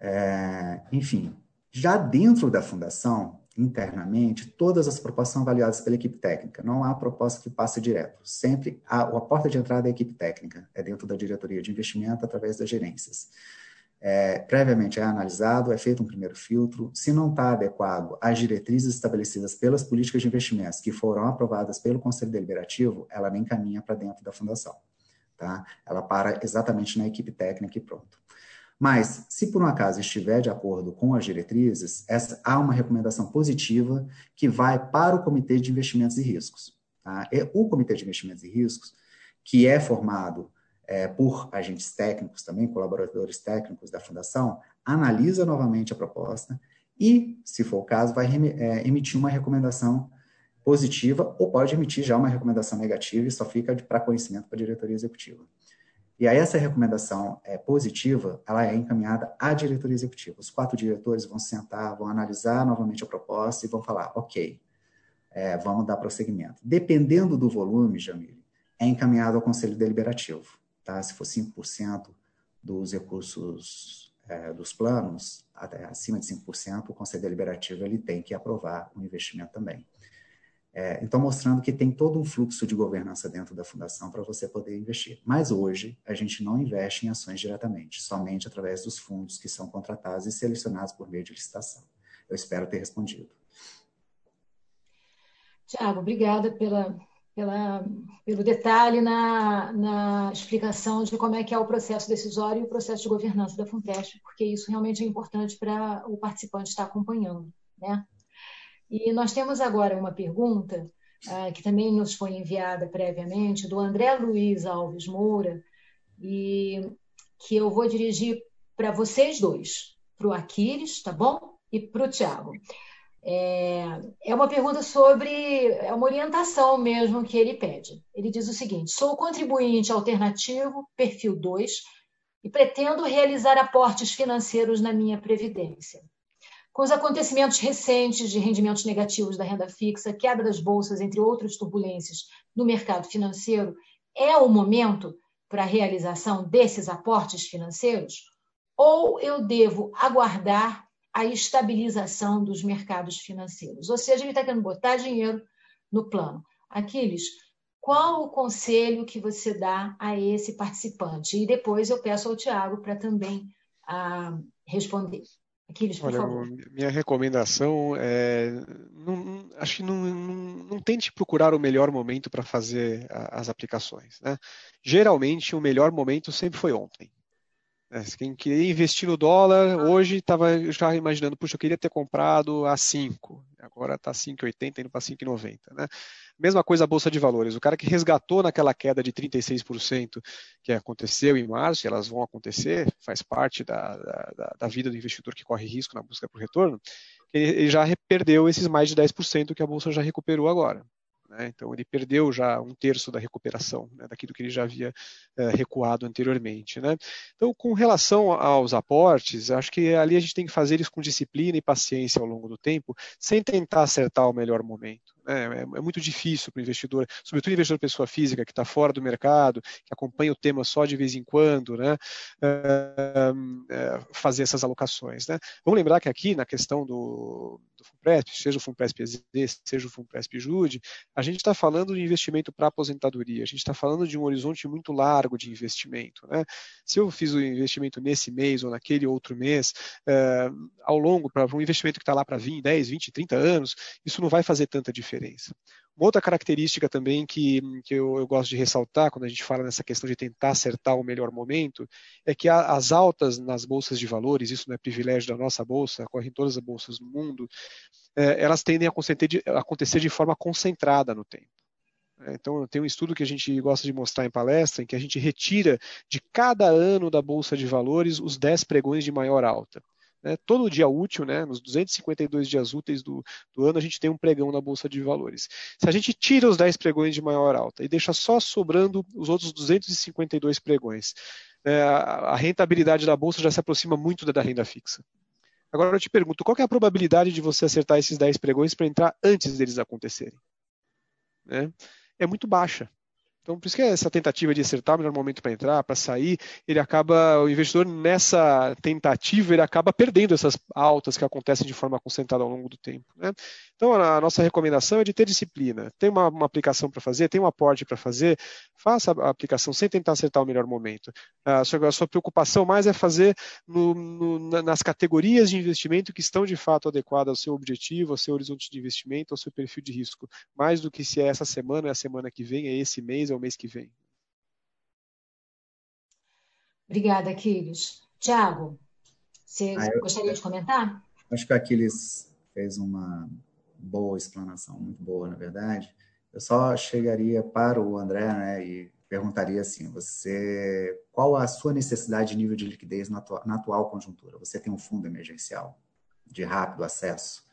É, enfim, já dentro da fundação, internamente, todas as propostas são avaliadas pela equipe técnica. Não há proposta que passe direto. Sempre a, a porta de entrada é a equipe técnica, é dentro da diretoria de investimento através das gerências. É, previamente é analisado, é feito um primeiro filtro. Se não está adequado às diretrizes estabelecidas pelas políticas de investimentos que foram aprovadas pelo Conselho Deliberativo, ela nem caminha para dentro da fundação. Tá? Ela para exatamente na equipe técnica e pronto. Mas, se por um acaso estiver de acordo com as diretrizes, essa, há uma recomendação positiva que vai para o Comitê de Investimentos e Riscos. Tá? É o Comitê de Investimentos e Riscos, que é formado é, por agentes técnicos também, colaboradores técnicos da Fundação, analisa novamente a proposta e, se for o caso, vai é, emitir uma recomendação positiva ou pode emitir já uma recomendação negativa e só fica para conhecimento para a diretoria executiva. E aí essa recomendação é, positiva, ela é encaminhada à diretoria executiva. Os quatro diretores vão sentar, vão analisar novamente a proposta e vão falar, ok, é, vamos dar prosseguimento. Dependendo do volume, Jamile, é encaminhado ao Conselho Deliberativo. Tá? Se for 5% dos recursos é, dos planos, até acima de 5%, o Conselho Deliberativo ele tem que aprovar o investimento também. É, então, mostrando que tem todo um fluxo de governança dentro da fundação para você poder investir. Mas hoje, a gente não investe em ações diretamente, somente através dos fundos que são contratados e selecionados por meio de licitação. Eu espero ter respondido. Tiago, obrigada pela, pela, pelo detalhe na, na explicação de como é que é o processo decisório e o processo de governança da FUNPESP, porque isso realmente é importante para o participante estar acompanhando. Né? E nós temos agora uma pergunta uh, que também nos foi enviada previamente, do André Luiz Alves Moura, e que eu vou dirigir para vocês dois, para o Aquiles, tá bom? E para o Tiago. É, é uma pergunta sobre, é uma orientação mesmo que ele pede. Ele diz o seguinte: sou contribuinte alternativo, perfil 2, e pretendo realizar aportes financeiros na minha previdência. Com os acontecimentos recentes de rendimentos negativos da renda fixa, quebra das bolsas, entre outras turbulências no mercado financeiro, é o momento para a realização desses aportes financeiros? Ou eu devo aguardar a estabilização dos mercados financeiros. Ou seja, ele está querendo botar dinheiro no plano. Aquiles, qual o conselho que você dá a esse participante? E depois eu peço ao Tiago para também ah, responder. Aquiles, Olha. Minha recomendação é. Não, acho que não, não, não, tente procurar o melhor momento para fazer as aplicações. Né? Geralmente, o melhor momento sempre foi ontem. É, quem queria investir no dólar, hoje estava já imaginando, puxa, eu queria ter comprado a 5, agora está 5,80 indo para 5,90. Né? Mesma coisa a Bolsa de Valores, o cara que resgatou naquela queda de 36% que aconteceu em março, e elas vão acontecer, faz parte da, da, da vida do investidor que corre risco na busca por retorno, ele já perdeu esses mais de 10% que a Bolsa já recuperou agora. Né? Então, ele perdeu já um terço da recuperação, né? daquilo que ele já havia uh, recuado anteriormente. Né? Então, com relação aos aportes, acho que ali a gente tem que fazer eles com disciplina e paciência ao longo do tempo, sem tentar acertar o melhor momento. Né? É, é, muito difícil para o investidor, sobretudo investidor pessoa física, que está fora do mercado, que acompanha o tema só de vez em quando, né? Uh, uh, fazer essas alocações. Né? Vamos lembrar que aqui, na questão do, do FUNPRESP, seja o FUNPRESP EZ, seja o FUNPRESP JUDE, a gente está falando de investimento para aposentadoria, a gente está falando de um horizonte muito largo de investimento. Né? Se eu fiz o investimento nesse mês ou naquele outro mês, uh, ao longo, para um investimento que está lá para 20, 10, 20, 30 anos, isso não vai fazer tanta diferença. Uma outra característica também que, que eu, eu, gosto de ressaltar quando a gente fala nessa questão de tentar acertar o melhor momento é que a, as altas nas bolsas de valores, isso não é privilégio da nossa bolsa, ocorre em todas as bolsas do mundo, é, elas tendem a acontecer, de, acontecer de forma concentrada no tempo. É, então, tem um estudo que a gente gosta de mostrar em palestra, em que a gente retira de cada ano da Bolsa de Valores os 10 pregões de maior alta. Né? Todo dia útil, né? nos 252 dias úteis do, do, ano, a gente tem um pregão na Bolsa de Valores. Se a gente tira os 10 pregões de maior alta e deixa só sobrando os outros 252 pregões, né? a, rentabilidade da Bolsa já se aproxima muito da, da renda fixa. Agora eu te pergunto, qual é a probabilidade de você acertar esses 10 pregões para entrar antes deles acontecerem? Né? É muito baixa. Então, por isso que essa tentativa de acertar o melhor momento para entrar, para sair, ele acaba, o investidor nessa tentativa, ele acaba perdendo essas altas que acontecem de forma concentrada ao longo do tempo. Né? Então, a nossa recomendação é de ter disciplina. Tem uma, uma aplicação para fazer, tem um aporte para fazer, faça a aplicação sem tentar acertar o melhor momento. A sua, a sua preocupação mais é fazer no, no, nas categorias de investimento que estão de fato adequadas ao seu objetivo, ao seu horizonte de investimento, ao seu perfil de risco, mais do que se é essa semana, é a semana que vem, é esse mês, é o mês que vem. Obrigada, Aquiles. Tiago, você ah, eu, gostaria de comentar? Acho que o Aquiles fez uma boa explanação, muito boa, na verdade. Eu só chegaria para o André né, e perguntaria assim: você, qual a sua necessidade de nível de liquidez na, atual, na atual conjuntura? Você tem um fundo emergencial de rápido acesso?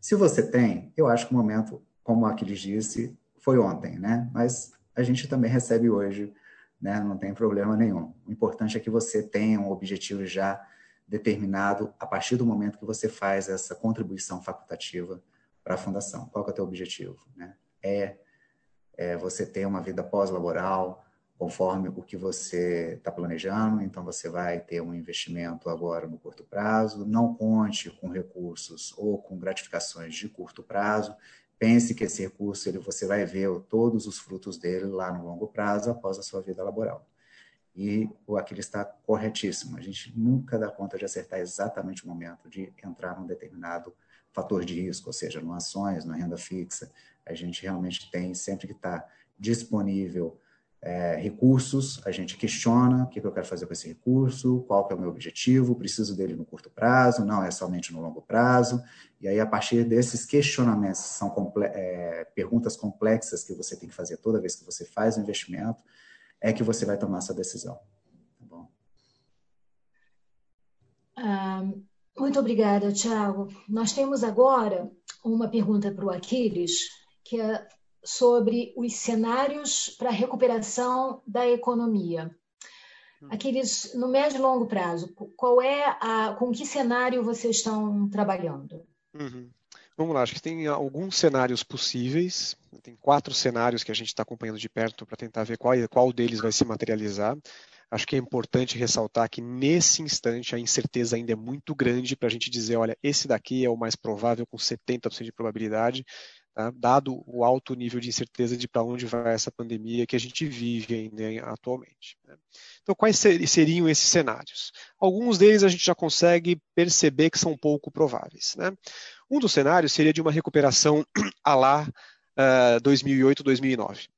Se você tem, eu acho que o momento, como Aquiles disse, foi ontem, né? Mas a gente também recebe hoje, né? não tem problema nenhum. O importante é que você tenha um objetivo já determinado a partir do momento que você faz essa contribuição facultativa para a fundação. Qual é o teu objetivo? Né? É, é você ter uma vida pós-laboral conforme o que você está planejando, então você vai ter um investimento agora no curto prazo, não conte com recursos ou com gratificações de curto prazo, pense que esse recurso ele, você vai ver todos os frutos dele lá no longo prazo após a sua vida laboral. E o Aquiles está corretíssimo. A gente nunca dá conta de acertar exatamente o momento de entrar num determinado fator de risco, ou seja, no ações, na renda fixa. A gente realmente tem sempre que estar tá disponível é, recursos, a gente questiona o que, eu quero fazer com esse recurso, qual que é o meu objetivo, preciso dele no curto prazo, não é somente no longo prazo. E aí, a partir desses questionamentos, são comple é, perguntas complexas que você tem que fazer toda vez que você faz o investimento, é que você vai tomar essa decisão. Tá bom? Ah, muito obrigada, Tiago. Nós temos agora uma pergunta para o Aquiles, que é sobre os cenários para a recuperação da economia. Hum. Aqueles no médio e longo prazo, qual é a, com que cenário vocês estão trabalhando? Uhum. Vamos lá, acho que tem alguns cenários possíveis. Tem quatro cenários que a gente está acompanhando de perto para tentar ver qual, qual deles vai se materializar. Acho que é importante ressaltar que nesse instante a incerteza ainda é muito grande para a gente dizer, olha, esse daqui é o mais provável com 70% de probabilidade tá? dado o alto nível de incerteza de para onde vai essa pandemia que a gente vive ainda atualmente. Né? Então, quais seriam esses cenários? Alguns deles a gente já consegue perceber que são pouco prováveis. Né? Um dos cenários seria de uma recuperação a lá uh, 2008, 2009.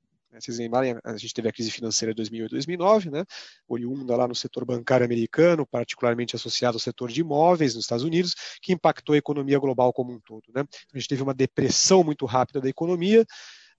Vocês lembrarem, a gente teve a crise financeira de 2008 2009, né? oriunda lá no setor bancário americano, particularmente associado ao setor de imóveis nos Estados Unidos, que impactou a economia global como um todo. Né? A gente teve uma depressão muito rápida da economia,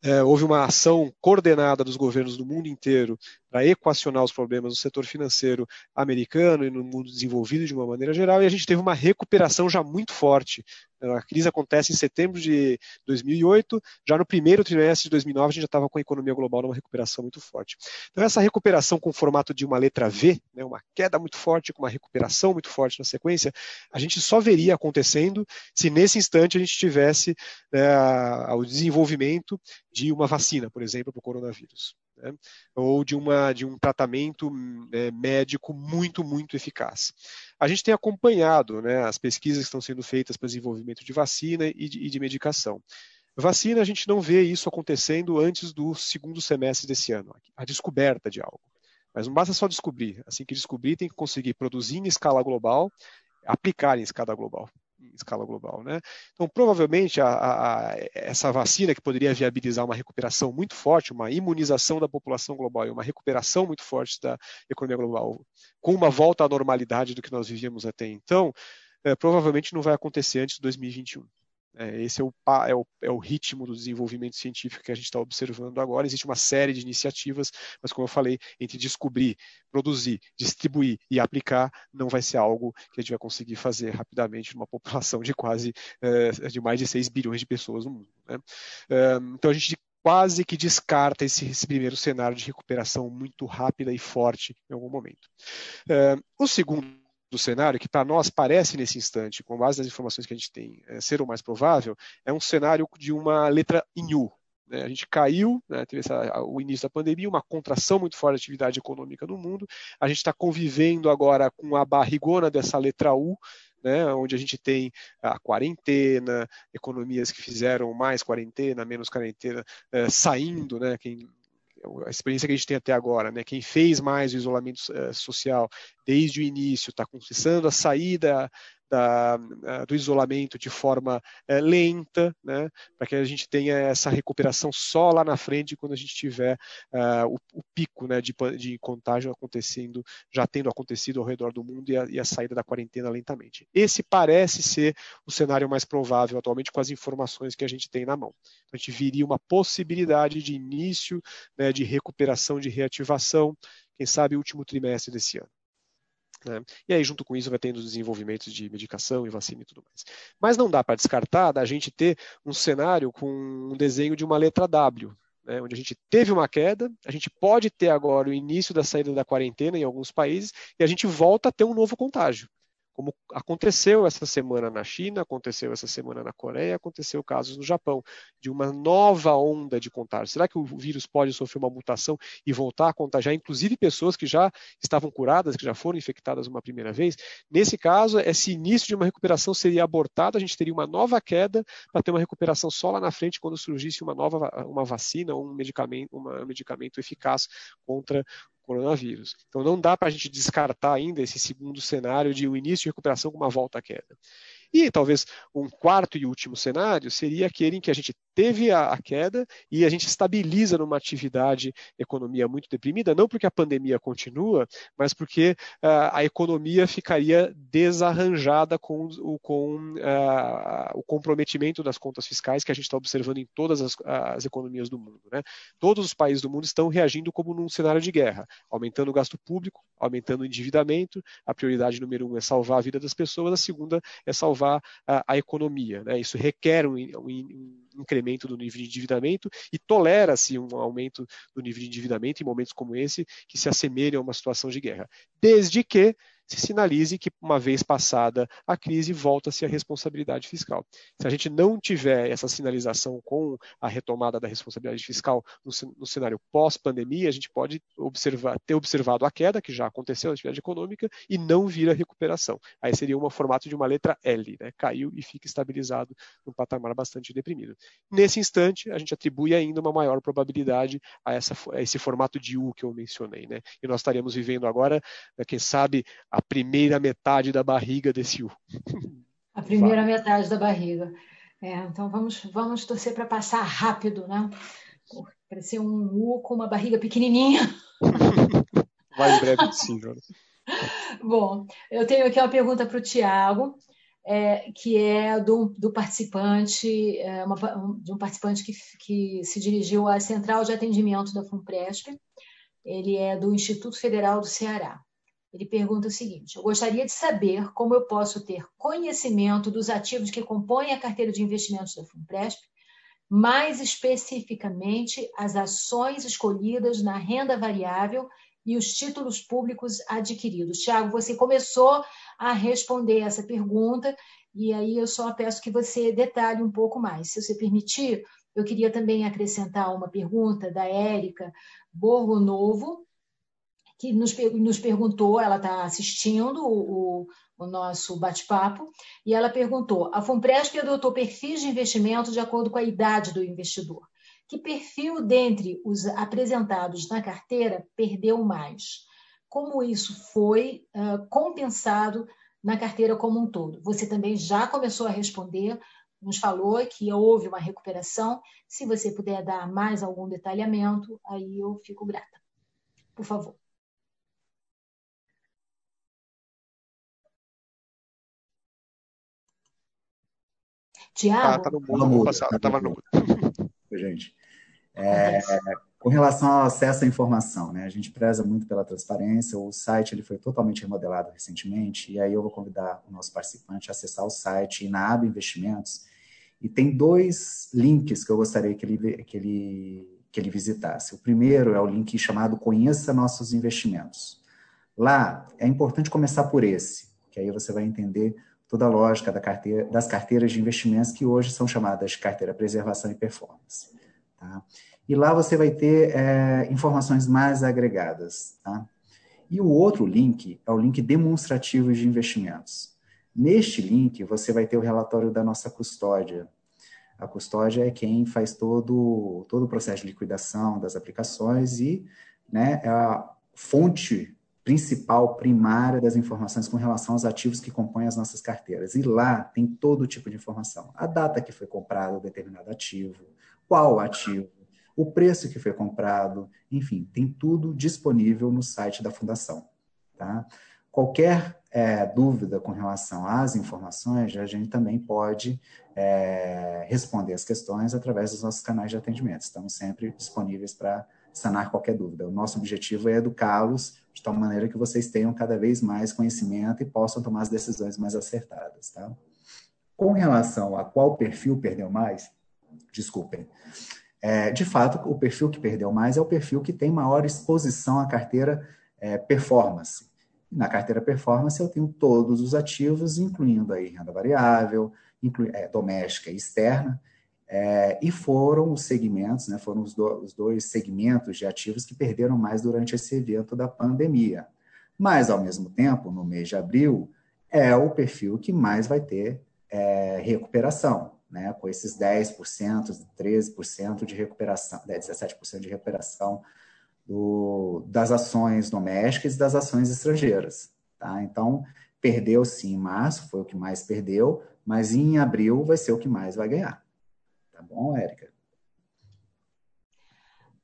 é, houve uma ação coordenada dos governos do mundo inteiro para equacionar os problemas do setor financeiro americano e no mundo desenvolvido de uma maneira geral, e a gente teve uma recuperação já muito forte a crise acontece em setembro de 2008, já no primeiro trimestre de 2009 a gente já estava com a economia global numa recuperação muito forte. Então essa recuperação com o formato de uma letra V, né, uma queda muito forte com uma recuperação muito forte na sequência, a gente só veria acontecendo se nesse instante a gente tivesse né, o desenvolvimento de uma vacina, por exemplo, para o coronavírus né? ou de, uma, de um tratamento é, médico muito, muito eficaz. A gente tem acompanhado né, as pesquisas que estão sendo feitas para desenvolvimento de vacina e de, e de medicação. Vacina, a gente não vê isso acontecendo antes do segundo semestre desse ano, a descoberta de algo. Mas não basta só descobrir. Assim que descobrir, tem que conseguir produzir em escala global, aplicar em escala global em escala global. Né? Então, provavelmente, a, a, essa vacina que poderia viabilizar uma recuperação muito forte, uma imunização da população global e uma recuperação muito forte da economia global, com uma volta à normalidade do que nós vivíamos até então, é, provavelmente não vai acontecer antes de 2021. É, esse é o, é, o, é o, ritmo do desenvolvimento científico que a gente está observando agora. Existe uma série de iniciativas, mas como eu falei, entre descobrir, produzir, distribuir e aplicar, não vai ser algo que a gente vai conseguir fazer rapidamente numa população de quase é, de mais de 6 bilhões de pessoas no mundo. Né? É, então a gente quase que descarta esse, esse, primeiro cenário de recuperação muito rápida e forte em algum momento. É, o segundo do cenário, que para nós parece nesse instante, com base nas informações que a gente tem, é, ser o mais provável, é um cenário de uma letra em U. Né? A gente caiu, né, teve essa, o início da pandemia, uma contração muito forte da atividade econômica no mundo. A gente está convivendo agora com a barrigona dessa letra U, né, onde a gente tem a quarentena, economias que fizeram mais quarentena, menos quarentena, é, saindo, né, quem a experiência que a gente tem até agora, né? Quem fez mais o isolamento uh, social desde o início está começando a sair da, da, eh, do isolamento de forma é, lenta, né, para que a gente tenha essa recuperação só lá na frente, quando a gente tiver uh, o, o, pico né, de, de, contágio acontecendo, já tendo acontecido ao redor do mundo e a, e a, saída da quarentena lentamente. Esse parece ser o cenário mais provável atualmente com as informações que a gente tem na mão. A gente viria uma possibilidade de início né, de recuperação, de reativação, quem sabe último trimestre desse ano. Né? E aí, junto com isso, vai tendo desenvolvimentos de medicação e vacina e tudo mais. Mas não dá para descartar da gente ter um cenário com um desenho de uma letra W, né, onde a gente teve uma queda, a gente pode ter agora o início da saída da quarentena em alguns países e a gente volta a ter um novo contágio como aconteceu essa semana na China, aconteceu essa semana na Coreia, aconteceu casos no Japão, de uma nova onda de contágio. Será que o vírus pode sofrer uma mutação e voltar a contagiar, inclusive pessoas que já estavam curadas, que já foram infectadas uma primeira vez? Nesse caso, esse início de uma recuperação seria abortado, a gente teria uma nova queda para ter uma recuperação só lá na frente quando surgisse uma nova uma vacina ou um medicamento, um medicamento eficaz contra coronavírus. Então não dá para a gente descartar ainda esse segundo cenário de um início de recuperação com uma volta à queda. E talvez um quarto e último cenário seria aquele em que a gente teve a, a, queda e a gente estabiliza numa atividade, economia muito deprimida, não porque a pandemia continua, mas porque uh, a economia ficaria desarranjada com, o, com uh, o comprometimento das contas fiscais que a gente está observando em todas as, as economias do mundo. Né? Todos os países do mundo estão reagindo como num cenário de guerra, aumentando o gasto público, aumentando o endividamento. A prioridade número um é salvar a vida das pessoas, a segunda é salvar a, a economia. Né? Isso requer um, um, incremento do nível de endividamento e tolera-se um aumento do nível de endividamento em momentos como esse, que se assemelha a uma situação de guerra. Desde que sinalize que, uma vez passada a crise, volta-se a responsabilidade fiscal. Se a gente não tiver essa sinalização com a retomada da responsabilidade fiscal no, no cenário pós-pandemia, a gente pode observar, ter observado a queda, que já aconteceu na atividade econômica, e não vir a recuperação. Aí seria um formato de uma letra L, né? caiu e fica estabilizado num patamar bastante deprimido. Nesse instante, a gente atribui ainda uma maior probabilidade a, essa, a esse formato de U que eu mencionei. Né? E nós estaremos vivendo agora, quem sabe, a primeira metade da barriga desse U. A primeira Vai. metade da barriga. É, então vamos, vamos torcer para passar rápido, né? Para ser um U com uma barriga pequenininha. Mais breve possível. Bom, eu tenho aqui uma pergunta para o Tiago, é, que é do, do participante, é, uma, de um participante que, que se dirigiu à Central de Atendimento da FUNPRESP. Ele é do Instituto Federal do Ceará. Ele pergunta o seguinte: Eu gostaria de saber como eu posso ter conhecimento dos ativos que compõem a carteira de investimentos da FUNPRESP, mais especificamente as ações escolhidas na renda variável e os títulos públicos adquiridos. Tiago, você começou a responder essa pergunta e aí eu só peço que você detalhe um pouco mais. Se você permitir, eu queria também acrescentar uma pergunta da Érica Borgo Novo, que nos, nos perguntou, ela está assistindo o, o nosso bate-papo, e ela perguntou: a FUNPRESP adotou perfis de investimento de acordo com a idade do investidor. Que perfil dentre os apresentados na carteira perdeu mais? Como isso foi uh, compensado na carteira como um todo? Você também já começou a responder, nos falou que houve uma recuperação. Se você puder dar mais algum detalhamento, aí eu fico grata. Por favor. Tiago? Ah, tá no mundo, no passado, estava no mundo. Gente, é, com relação ao acesso à informação, né, a gente preza muito pela transparência, o site ele foi totalmente remodelado recentemente, e aí eu vou convidar o nosso participante a acessar o site e na aba investimentos, e tem dois links que eu gostaria que ele, que ele, que ele visitasse. O primeiro é o link chamado Conheça Nossos Investimentos. Lá é importante começar por esse, que aí você vai entender toda a lógica da carteira, das carteiras de investimentos que hoje são chamadas carteira preservação e performance. Tá? E lá você vai ter é, informações mais agregadas. Tá? E o outro link é o link demonstrativo de investimentos. Neste link, você vai ter o relatório da nossa custódia. A custódia é quem faz todo, todo o processo de liquidação das aplicações e né, é a fonte principal, primária das informações com relação aos ativos que compõem as nossas carteiras. E lá tem todo tipo de informação. A data que foi comprado determinado ativo, qual ativo, o preço que foi comprado, enfim, tem tudo disponível no site da Fundação. Tá? Qualquer é, dúvida com relação às informações, a gente também pode é, responder as questões através dos nossos canais de atendimento. Estamos sempre disponíveis para sanar qualquer dúvida. O nosso objetivo é educá-los de tal maneira que vocês tenham cada vez mais conhecimento e possam tomar as decisões mais acertadas, tá? Com relação a qual perfil perdeu mais, desculpem, é, de fato, o perfil que perdeu mais é o perfil que tem maior exposição à carteira é, performance. Na carteira performance eu tenho todos os ativos, incluindo aí renda variável, inclui, é, doméstica e externa, é, e foram os segmentos, né, foram os, do, os, dois segmentos de ativos que perderam mais durante esse evento da pandemia. Mas, ao mesmo tempo, no mês de abril, é o perfil que mais vai ter é, recuperação, né, com esses 10%, 13% de recuperação, 17% de recuperação do, das ações domésticas e das ações estrangeiras. Tá? Então, perdeu sim em março, foi o que mais perdeu, mas em abril vai ser o que mais vai ganhar. Tá bom, Érica?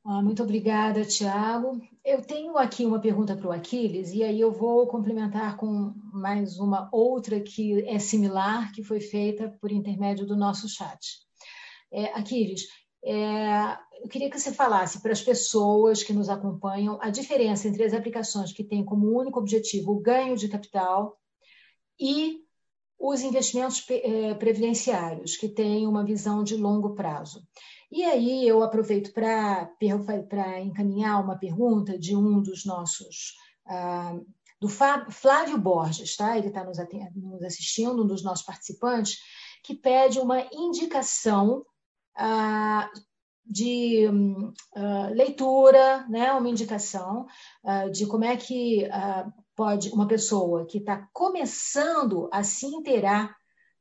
Ah, muito obrigada, Tiago. Eu tenho aqui uma pergunta para o Aquiles, e aí eu vou complementar com mais uma outra que é similar, que foi feita por intermédio do nosso chat. É, Aquiles, é, eu queria que você falasse para as pessoas que nos acompanham a diferença entre as aplicações que têm como único objetivo o ganho de capital e os investimentos é, previdenciários, que têm uma visão de longo prazo. E aí eu aproveito para encaminhar uma pergunta de um dos nossos. Uh, do Flávio Borges, tá? Ele está nos, nos, assistindo, um dos nossos participantes, que pede uma indicação uh, de uh, leitura, né? uma indicação de como é que pode uma pessoa que está começando a se inteirar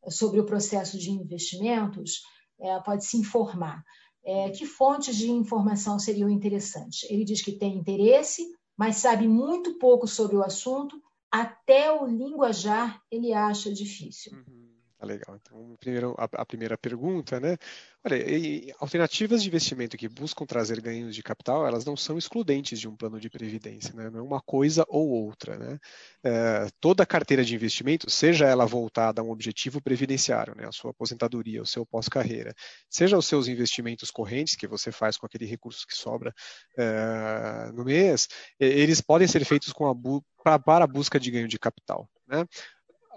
sobre o processo de investimentos é, pode se informar. É, que fontes de informação seriam interessantes? Ele diz que tem interesse, mas sabe muito pouco sobre o assunto, até o linguajar ele acha difícil. Uhum. Tá legal. Então, primeiro, a, a, primeira pergunta, né? Olha, e, alternativas de investimento que buscam trazer ganhos de capital, elas não são excludentes de um plano de previdência, né? Não é uma coisa ou outra, né? É, toda carteira de investimento, seja ela voltada a um objetivo previdenciário, né? A sua aposentadoria, o seu pós-carreira, seja os seus investimentos correntes que você faz com aquele recurso que sobra é, no mês, eles podem ser feitos com a para a busca de ganho de capital, né?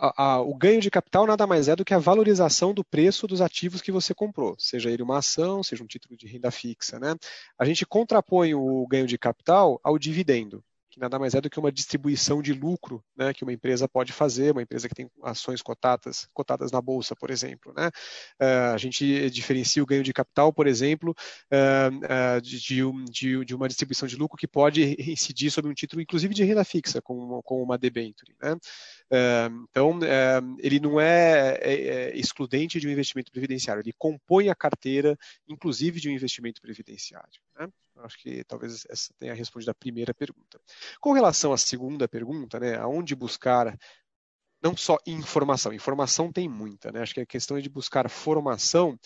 A, o ganho de capital nada mais é do que a valorização do preço dos ativos que você comprou, seja ele uma ação, seja um título de renda fixa. Né? A gente contrapõe o ganho de capital ao dividendo que nada mais é do que uma distribuição de lucro né, que uma empresa pode fazer, uma empresa que tem ações cotadas, cotadas na bolsa, por exemplo. Né? Uh, a gente diferencia o ganho de capital, por exemplo, uh, uh, de, de, de, uma distribuição de lucro que pode incidir sobre um título, inclusive de renda fixa, com, com uma debenture. Né? Então, ele não é, é, é, excludente de um investimento previdenciário, ele compõe a carteira, inclusive de um investimento previdenciário. Né? Acho que talvez essa tenha respondido a primeira pergunta. Com relação à segunda pergunta, né, aonde buscar não só informação, informação tem muita, né? Acho que a questão é de buscar formação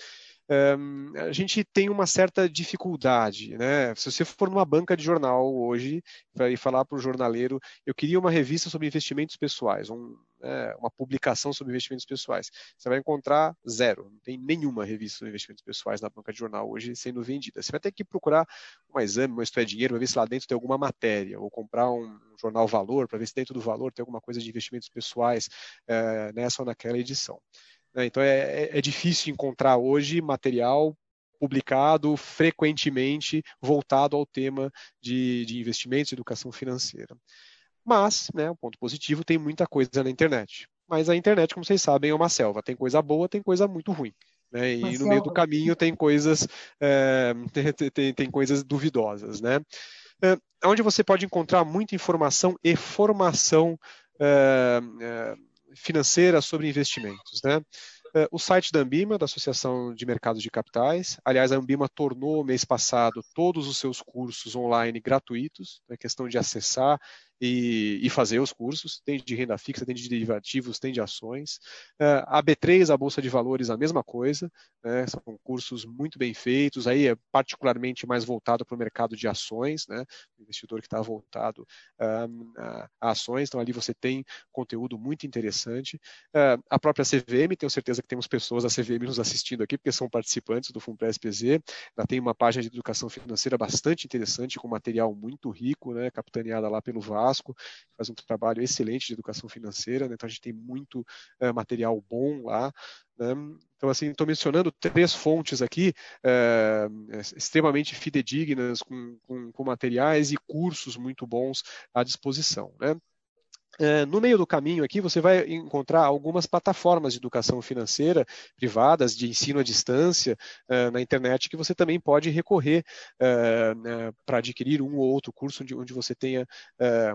um, a gente tem uma certa dificuldade, né? Se você for numa banca de jornal hoje e falar para o jornaleiro, eu queria uma revista sobre investimentos pessoais, um, é, uma publicação sobre investimentos pessoais, você vai encontrar zero, não tem nenhuma revista sobre investimentos pessoais na banca de jornal hoje sendo vendida. Você vai ter que procurar um exame, um Isto é Dinheiro, para ver se lá dentro tem alguma matéria, ou comprar um jornal Valor, para ver se dentro do Valor tem alguma coisa de investimentos pessoais é, nessa ou naquela edição. Né? Então é, é, é difícil encontrar hoje material publicado frequentemente voltado ao tema de, de investimentos e educação financeira. Mas, né, um ponto positivo, tem muita coisa na internet. Mas a internet, como vocês sabem, é uma selva. Tem coisa boa, tem coisa muito ruim. Né? E no meio do caminho tem coisas, é, tem, tem, tem, coisas duvidosas. Né? É, onde você pode encontrar muita informação e formação é financeira sobre investimentos. Né? É, o site da Ambima, da Associação de Mercados de Capitais. Aliás, a Ambima tornou mês passado todos os seus cursos online gratuitos, é questão de acessar e, e, fazer os cursos. Tem de renda fixa, tem de derivativos, tem de ações. Uh, a B3, a Bolsa de Valores, a mesma coisa. Né? São cursos muito bem feitos. Aí é particularmente mais voltado para o mercado de ações, né? o investidor que está voltado um, a, ações. Então ali você tem conteúdo muito interessante. Uh, a própria CVM, tenho certeza que temos pessoas da CVM nos assistindo aqui, porque são participantes do Funpress PZ. Ela tem uma página de educação financeira bastante interessante, com material muito rico, né? capitaneada lá pelo VAR Vasco, faz um trabalho excelente de educação financeira, né? então a gente tem muito é, material bom lá. Né? Então, assim, estou mencionando três fontes aqui, é, extremamente fidedignas, com, com, com, materiais e cursos muito bons à disposição. Né? É, no meio do caminho aqui, você vai encontrar algumas plataformas de educação financeira privadas, de ensino à distância, é, na internet, que você também pode recorrer é, né, para adquirir um ou outro curso onde, você tenha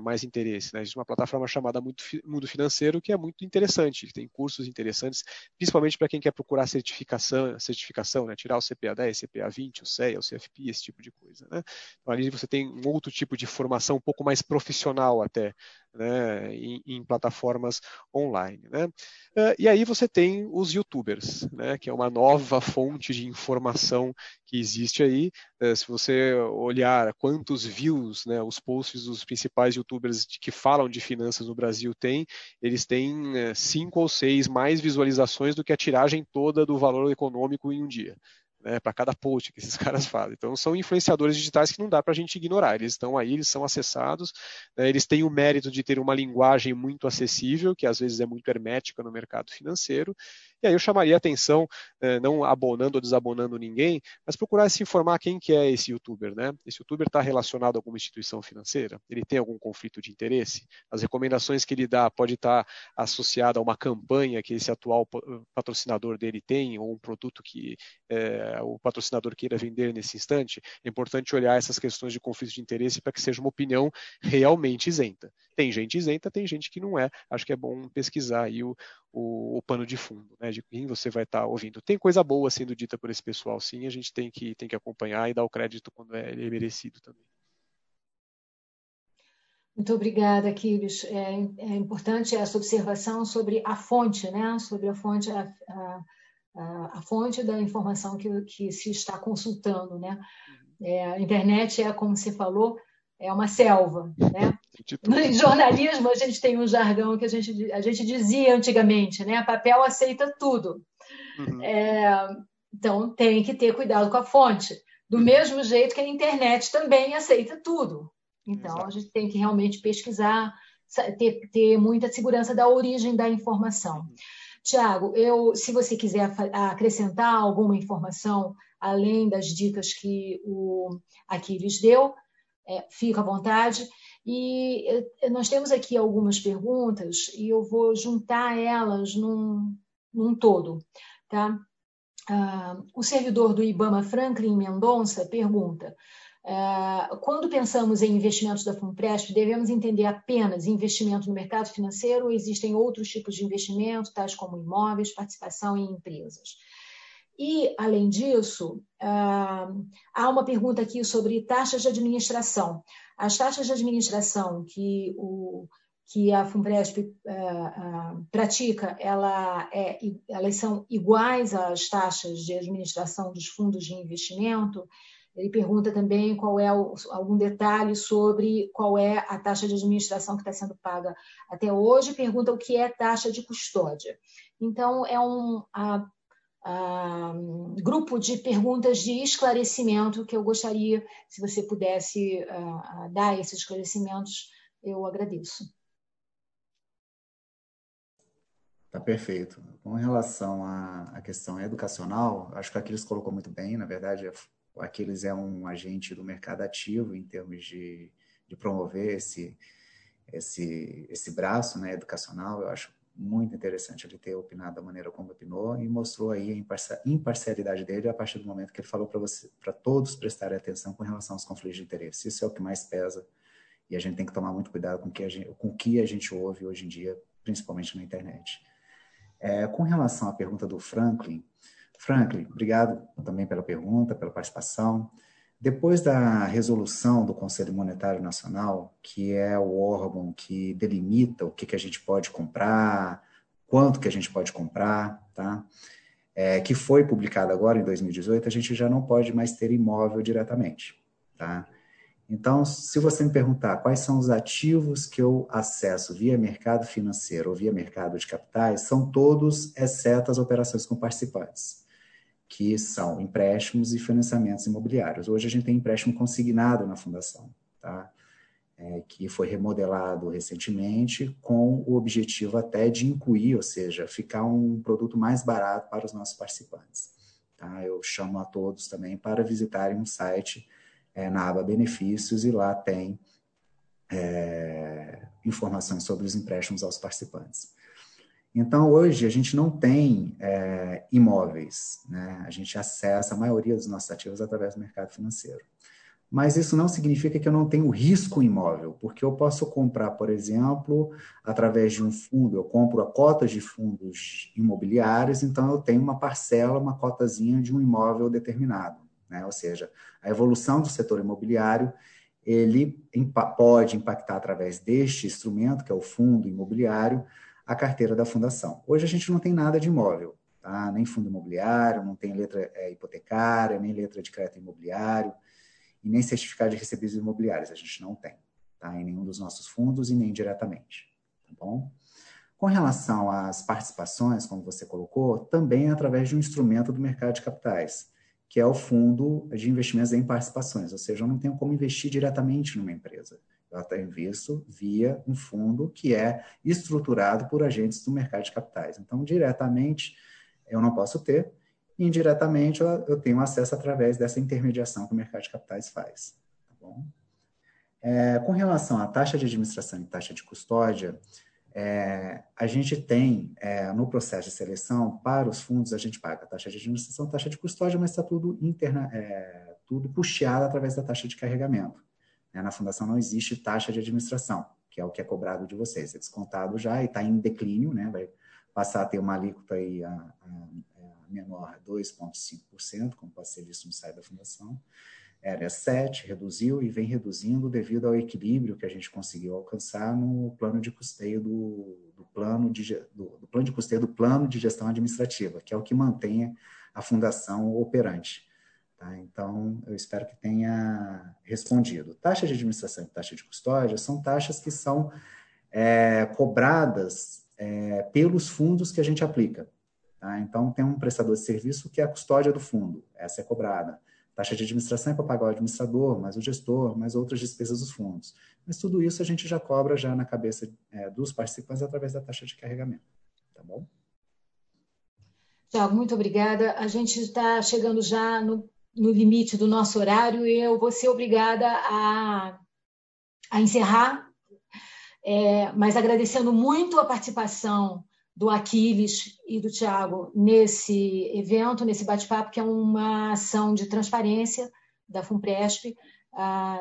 mais interesse. Né? Existe uma plataforma chamada Mundo Financeiro que é muito interessante, tem cursos interessantes, principalmente para quem quer procurar certificação, certificação né? tirar o CPA 10, CPA 20, o CEA, o CFP, esse tipo de coisa. Né? Então, ali você tem um outro tipo de formação um pouco mais profissional até, né? Em, em, plataformas online. Né? Uh, e aí você tem os youtubers, né, que é uma nova fonte de informação que existe aí. Uh, se você olhar quantos views né, os posts dos principais youtubers que falam de finanças no Brasil têm, eles têm uh, cinco ou seis mais visualizações do que a tiragem toda do valor econômico em um dia né, para cada post que esses caras fazem. Então, são influenciadores digitais que não dá para a gente ignorar. Eles estão aí, eles são acessados, né, eles têm o mérito de ter uma linguagem muito acessível, que às vezes é muito hermética no mercado financeiro, e aí eu chamaria a atenção, eh, não abonando ou desabonando ninguém, mas procurar se informar quem que é esse youtuber. Né? Esse youtuber está relacionado a alguma instituição financeira? Ele tem algum conflito de interesse? As recomendações que ele dá pode estar tá associada a uma campanha que esse atual patrocinador dele tem, ou um produto que é, o patrocinador queira vender nesse instante? É importante olhar essas questões de conflito de interesse para que seja uma opinião realmente isenta. Tem gente isenta, tem gente que não é. Acho que é bom pesquisar aí o, o, o pano de fundo, né, de quem você vai estar tá ouvindo. Tem coisa boa sendo dita por esse pessoal, sim, a gente tem que, tem que acompanhar e dar o crédito quando é, é merecido também. Muito obrigada, Aquiles. É, é, importante essa observação sobre a fonte, né? sobre a fonte, a, a, a fonte da informação que, que, se está consultando. Né? Uhum. É, a internet é, como você falou, é uma selva, né? No jornalismo a gente tem um jargão que a gente, a gente dizia antigamente, né? Papel aceita tudo. Uhum. É, então tem que ter cuidado com a fonte. Do uhum. mesmo jeito que a internet também aceita tudo. Então Exato. a gente tem que realmente pesquisar, ter, ter muita segurança da origem da informação. Uhum. Tiago, eu, se você quiser acrescentar alguma informação além das dicas que o Aquiles deu, é, fica à vontade. E é, nós temos aqui algumas perguntas e eu vou juntar elas num, num todo. Tá? Ah, o servidor do IBAMA, Franklin Mendonça, pergunta: ah, quando pensamos em investimentos da FUNPRESP, devemos entender apenas investimento no mercado financeiro ou existem outros tipos de investimento, tais como imóveis, participação em empresas? E, além disso, ah, há uma pergunta aqui sobre taxas de administração. As taxas de administração que, o, que a FUNPRESP ah, ah, pratica, ela é, elas são iguais às taxas de administração dos fundos de investimento? Ele pergunta também qual é o, algum detalhe sobre qual é a taxa de administração que está sendo paga até hoje. Pergunta o que é taxa de custódia. Então, é um, a uh, grupo de perguntas de esclarecimento que eu gostaria, se você pudesse uh, dar esses esclarecimentos, eu agradeço. Tá perfeito. Com relação à, questão educacional, acho que a Aquiles colocou muito bem. Na verdade, o Aquiles é um agente do mercado ativo em termos de, de promover esse, esse, esse braço né, educacional. Eu acho muito interessante ele ter opinado da maneira como opinou e mostrou aí a imparcialidade dele a partir do momento que ele falou para você, para todos prestarem atenção com relação aos conflitos de interesse. Isso é o que mais pesa e a gente tem que tomar muito cuidado com, que gente, com que a gente ouve hoje em dia, principalmente na internet. É, com relação à pergunta do Franklin, Franklin, obrigado também pela pergunta, pela participação. Depois da resolução do Conselho Monetário Nacional, que é o órgão que delimita o que, que a gente pode comprar, quanto que a gente pode comprar, tá? É, que foi publicado agora em 2018, a gente já não pode mais ter imóvel diretamente, tá? Então, se você me perguntar quais são os ativos que eu acesso via mercado financeiro ou via mercado de capitais, são todos, exceto as operações com participantes que são empréstimos e financiamentos imobiliários. Hoje a gente tem empréstimo consignado na fundação, tá? É, que foi remodelado recentemente com o objetivo até de incluir, ou seja, ficar um produto mais barato para os nossos participantes. Tá? Eu chamo a todos também para visitarem um site é, na aba benefícios e lá tem é, informações sobre os empréstimos aos participantes. Então, hoje, a gente não tem é, imóveis, né? a gente acessa a maioria dos nossos ativos através do mercado financeiro. Mas isso não significa que eu não tenho risco imóvel, porque eu posso comprar, por exemplo, através de um fundo, eu compro a cotas de fundos imobiliários, então eu tenho uma parcela, uma cotazinha de um imóvel determinado. Né? Ou seja, a evolução do setor imobiliário ele pode impactar através deste instrumento, que é o fundo imobiliário, a carteira da fundação. Hoje a gente não tem nada de imóvel, tá? nem fundo imobiliário, não tem letra é, hipotecária, nem letra de crédito imobiliário, e nem certificado de recebidos imobiliários, a gente não tem, tá? em nenhum dos nossos fundos e nem diretamente. Tá bom? Com relação às participações, como você colocou, também é através de um instrumento do mercado de capitais, que é o fundo de investimentos em participações, ou seja, eu não tenho como investir diretamente numa empresa. Eu até invisto via um fundo que é estruturado por agentes do mercado de capitais. Então, diretamente, eu não posso ter, indiretamente, eu tenho acesso através dessa intermediação que o mercado de capitais faz. Tá bom? É, com relação à taxa de administração e taxa de custódia, é, a gente tem, é, no processo de seleção, para os fundos, a gente paga a taxa de administração, taxa de custódia, mas está tudo, interna, é, tudo puxado através da taxa de carregamento. Né? Na fundação não existe taxa de administração, que é o que é cobrado de vocês. É descontado já e está em declínio, né? vai passar a ter uma alíquota aí a, a, a menor, 2,5%, como ser visto no site da fundação era 7, reduziu e vem reduzindo devido ao equilíbrio que a gente conseguiu alcançar no plano de custeio do, do plano de do, do, plano de custeio do plano de gestão administrativa, que é o que mantém a fundação operante. Tá? Então, eu espero que tenha respondido. Taxa de administração e taxa de custódia são taxas que são é, cobradas é, pelos fundos que a gente aplica. Tá? Então, tem um prestador de serviço que é a custódia do fundo, essa é cobrada. Taxa de administração é para pagar o administrador, mais o gestor, mais outras despesas dos fundos. Mas tudo isso a gente já cobra já na cabeça é, dos participantes através da taxa de carregamento. Tá bom? Tiago, muito obrigada. A gente está chegando já no, no, limite do nosso horário e eu vou ser obrigada a, a encerrar, é, mas agradecendo muito a participação do Aquiles e do Tiago nesse evento, nesse bate-papo, que é uma ação de transparência da FUNPRESP,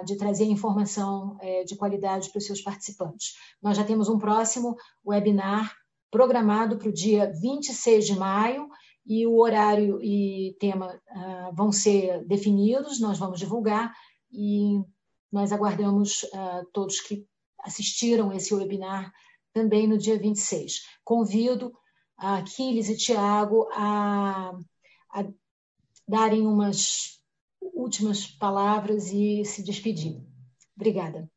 de trazer informação é, de qualidade para os seus participantes. Nós já temos um próximo webinar programado para o dia 26 de maio, e o horário e tema uh, vão ser definidos, nós vamos divulgar, e nós aguardamos uh, todos que assistiram esse webinar também no dia 26. Convido a Aquiles e Tiago a, a darem umas últimas palavras e se despedir. Obrigada.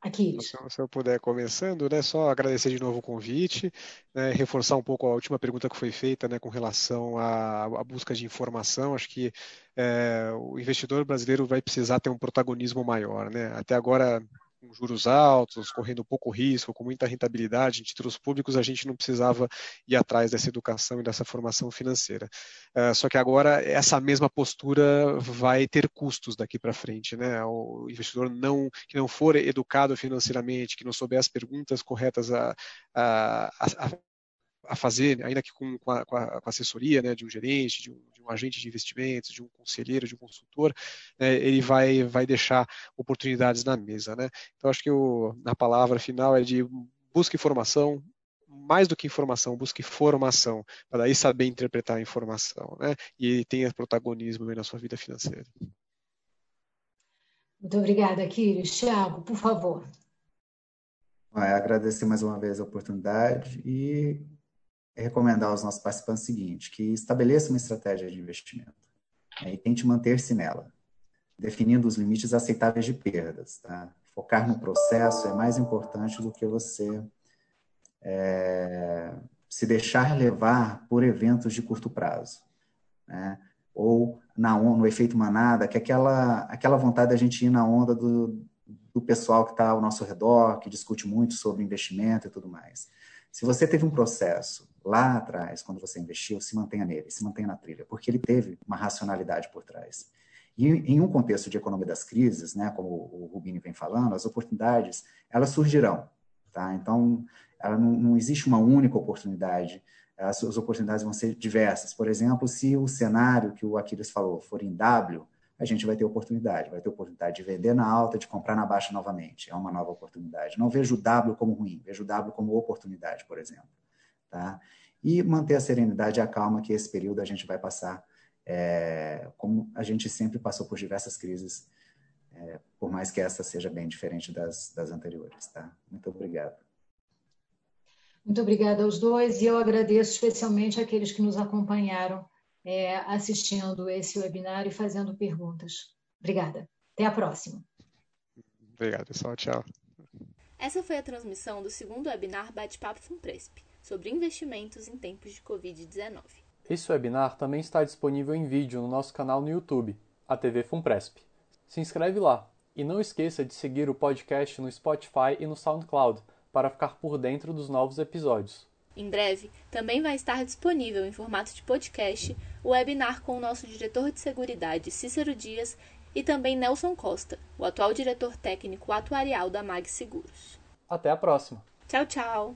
Aquiles. Então, se eu puder começando, né, só agradecer de novo o convite, né, reforçar um pouco a última pergunta que foi feita né, com relação à, à busca de informação. Acho que é, o investidor brasileiro vai precisar ter um protagonismo maior. Né? Até agora, com juros altos, correndo pouco risco, com muita rentabilidade em títulos públicos, a gente não precisava ir atrás dessa educação e dessa formação financeira. Uh, só que agora essa mesma postura vai ter custos daqui para frente, né? O investidor não que não for educado financeiramente, que não souber as perguntas corretas a, a, a a fazer, ainda que com, com, a, com, a, assessoria né, de um gerente, de um, de um, agente de investimentos, de um conselheiro, de um consultor, né, ele vai, vai deixar oportunidades na mesa. Né? Então, acho que o, a palavra final é de busque informação, mais do que informação, busque formação, para daí saber interpretar a informação né? e tenha protagonismo na sua vida financeira. Muito obrigada, Aquiles. Tiago, por favor. É, agradecer mais uma vez a oportunidade e recomendar aos nossos participantes o seguinte, que estabeleça uma estratégia de investimento né, e tente manter-se nela, definindo os limites aceitáveis de perdas. Tá? Focar no processo é mais importante do que você é, se deixar levar por eventos de curto prazo. Né? Ou na no efeito manada, que é aquela, aquela vontade da gente ir na onda do, do pessoal que está ao nosso redor, que discute muito sobre investimento e tudo mais. Se você teve um processo lá atrás, quando você investiu, se mantenha nele, se mantenha na trilha, porque ele teve uma racionalidade por trás. E em um contexto de economia das crises, né, como o Rubini vem falando, as oportunidades, elas surgirão. Tá? Então, ela não, não existe uma única oportunidade, as, as oportunidades vão ser diversas. Por exemplo, se o cenário que o Aquiles falou for em W, a gente vai ter oportunidade, vai ter oportunidade de vender na alta, de comprar na baixa novamente. É uma nova oportunidade. Não vejo o W como ruim, vejo o W como oportunidade, por exemplo. Tá? E manter a serenidade e a calma que esse período a gente vai passar, é, como a gente sempre passou por diversas crises, é, por mais que essa seja bem diferente das, das anteriores, tá? Muito obrigado. Muito obrigada aos dois e eu agradeço especialmente aqueles que nos acompanharam é, assistindo esse webinar e fazendo perguntas. Obrigada. Até a próxima. Obrigado, pessoal. Tchau. Essa foi a transmissão do segundo webinar Bate-Papo Funpresp sobre investimentos em tempos de Covid-19. Esse webinar também está disponível em vídeo no nosso canal no YouTube, a TV Funpresp. Se inscreve lá e não esqueça de seguir o podcast no Spotify e no SoundCloud para ficar por dentro dos novos episódios. Em breve, também vai estar disponível em formato de podcast o webinar com o nosso diretor de Seguridade, Cícero Dias, e também Nelson Costa, o atual diretor técnico atuarial da Mag Seguros. Até a próxima. Tchau, tchau.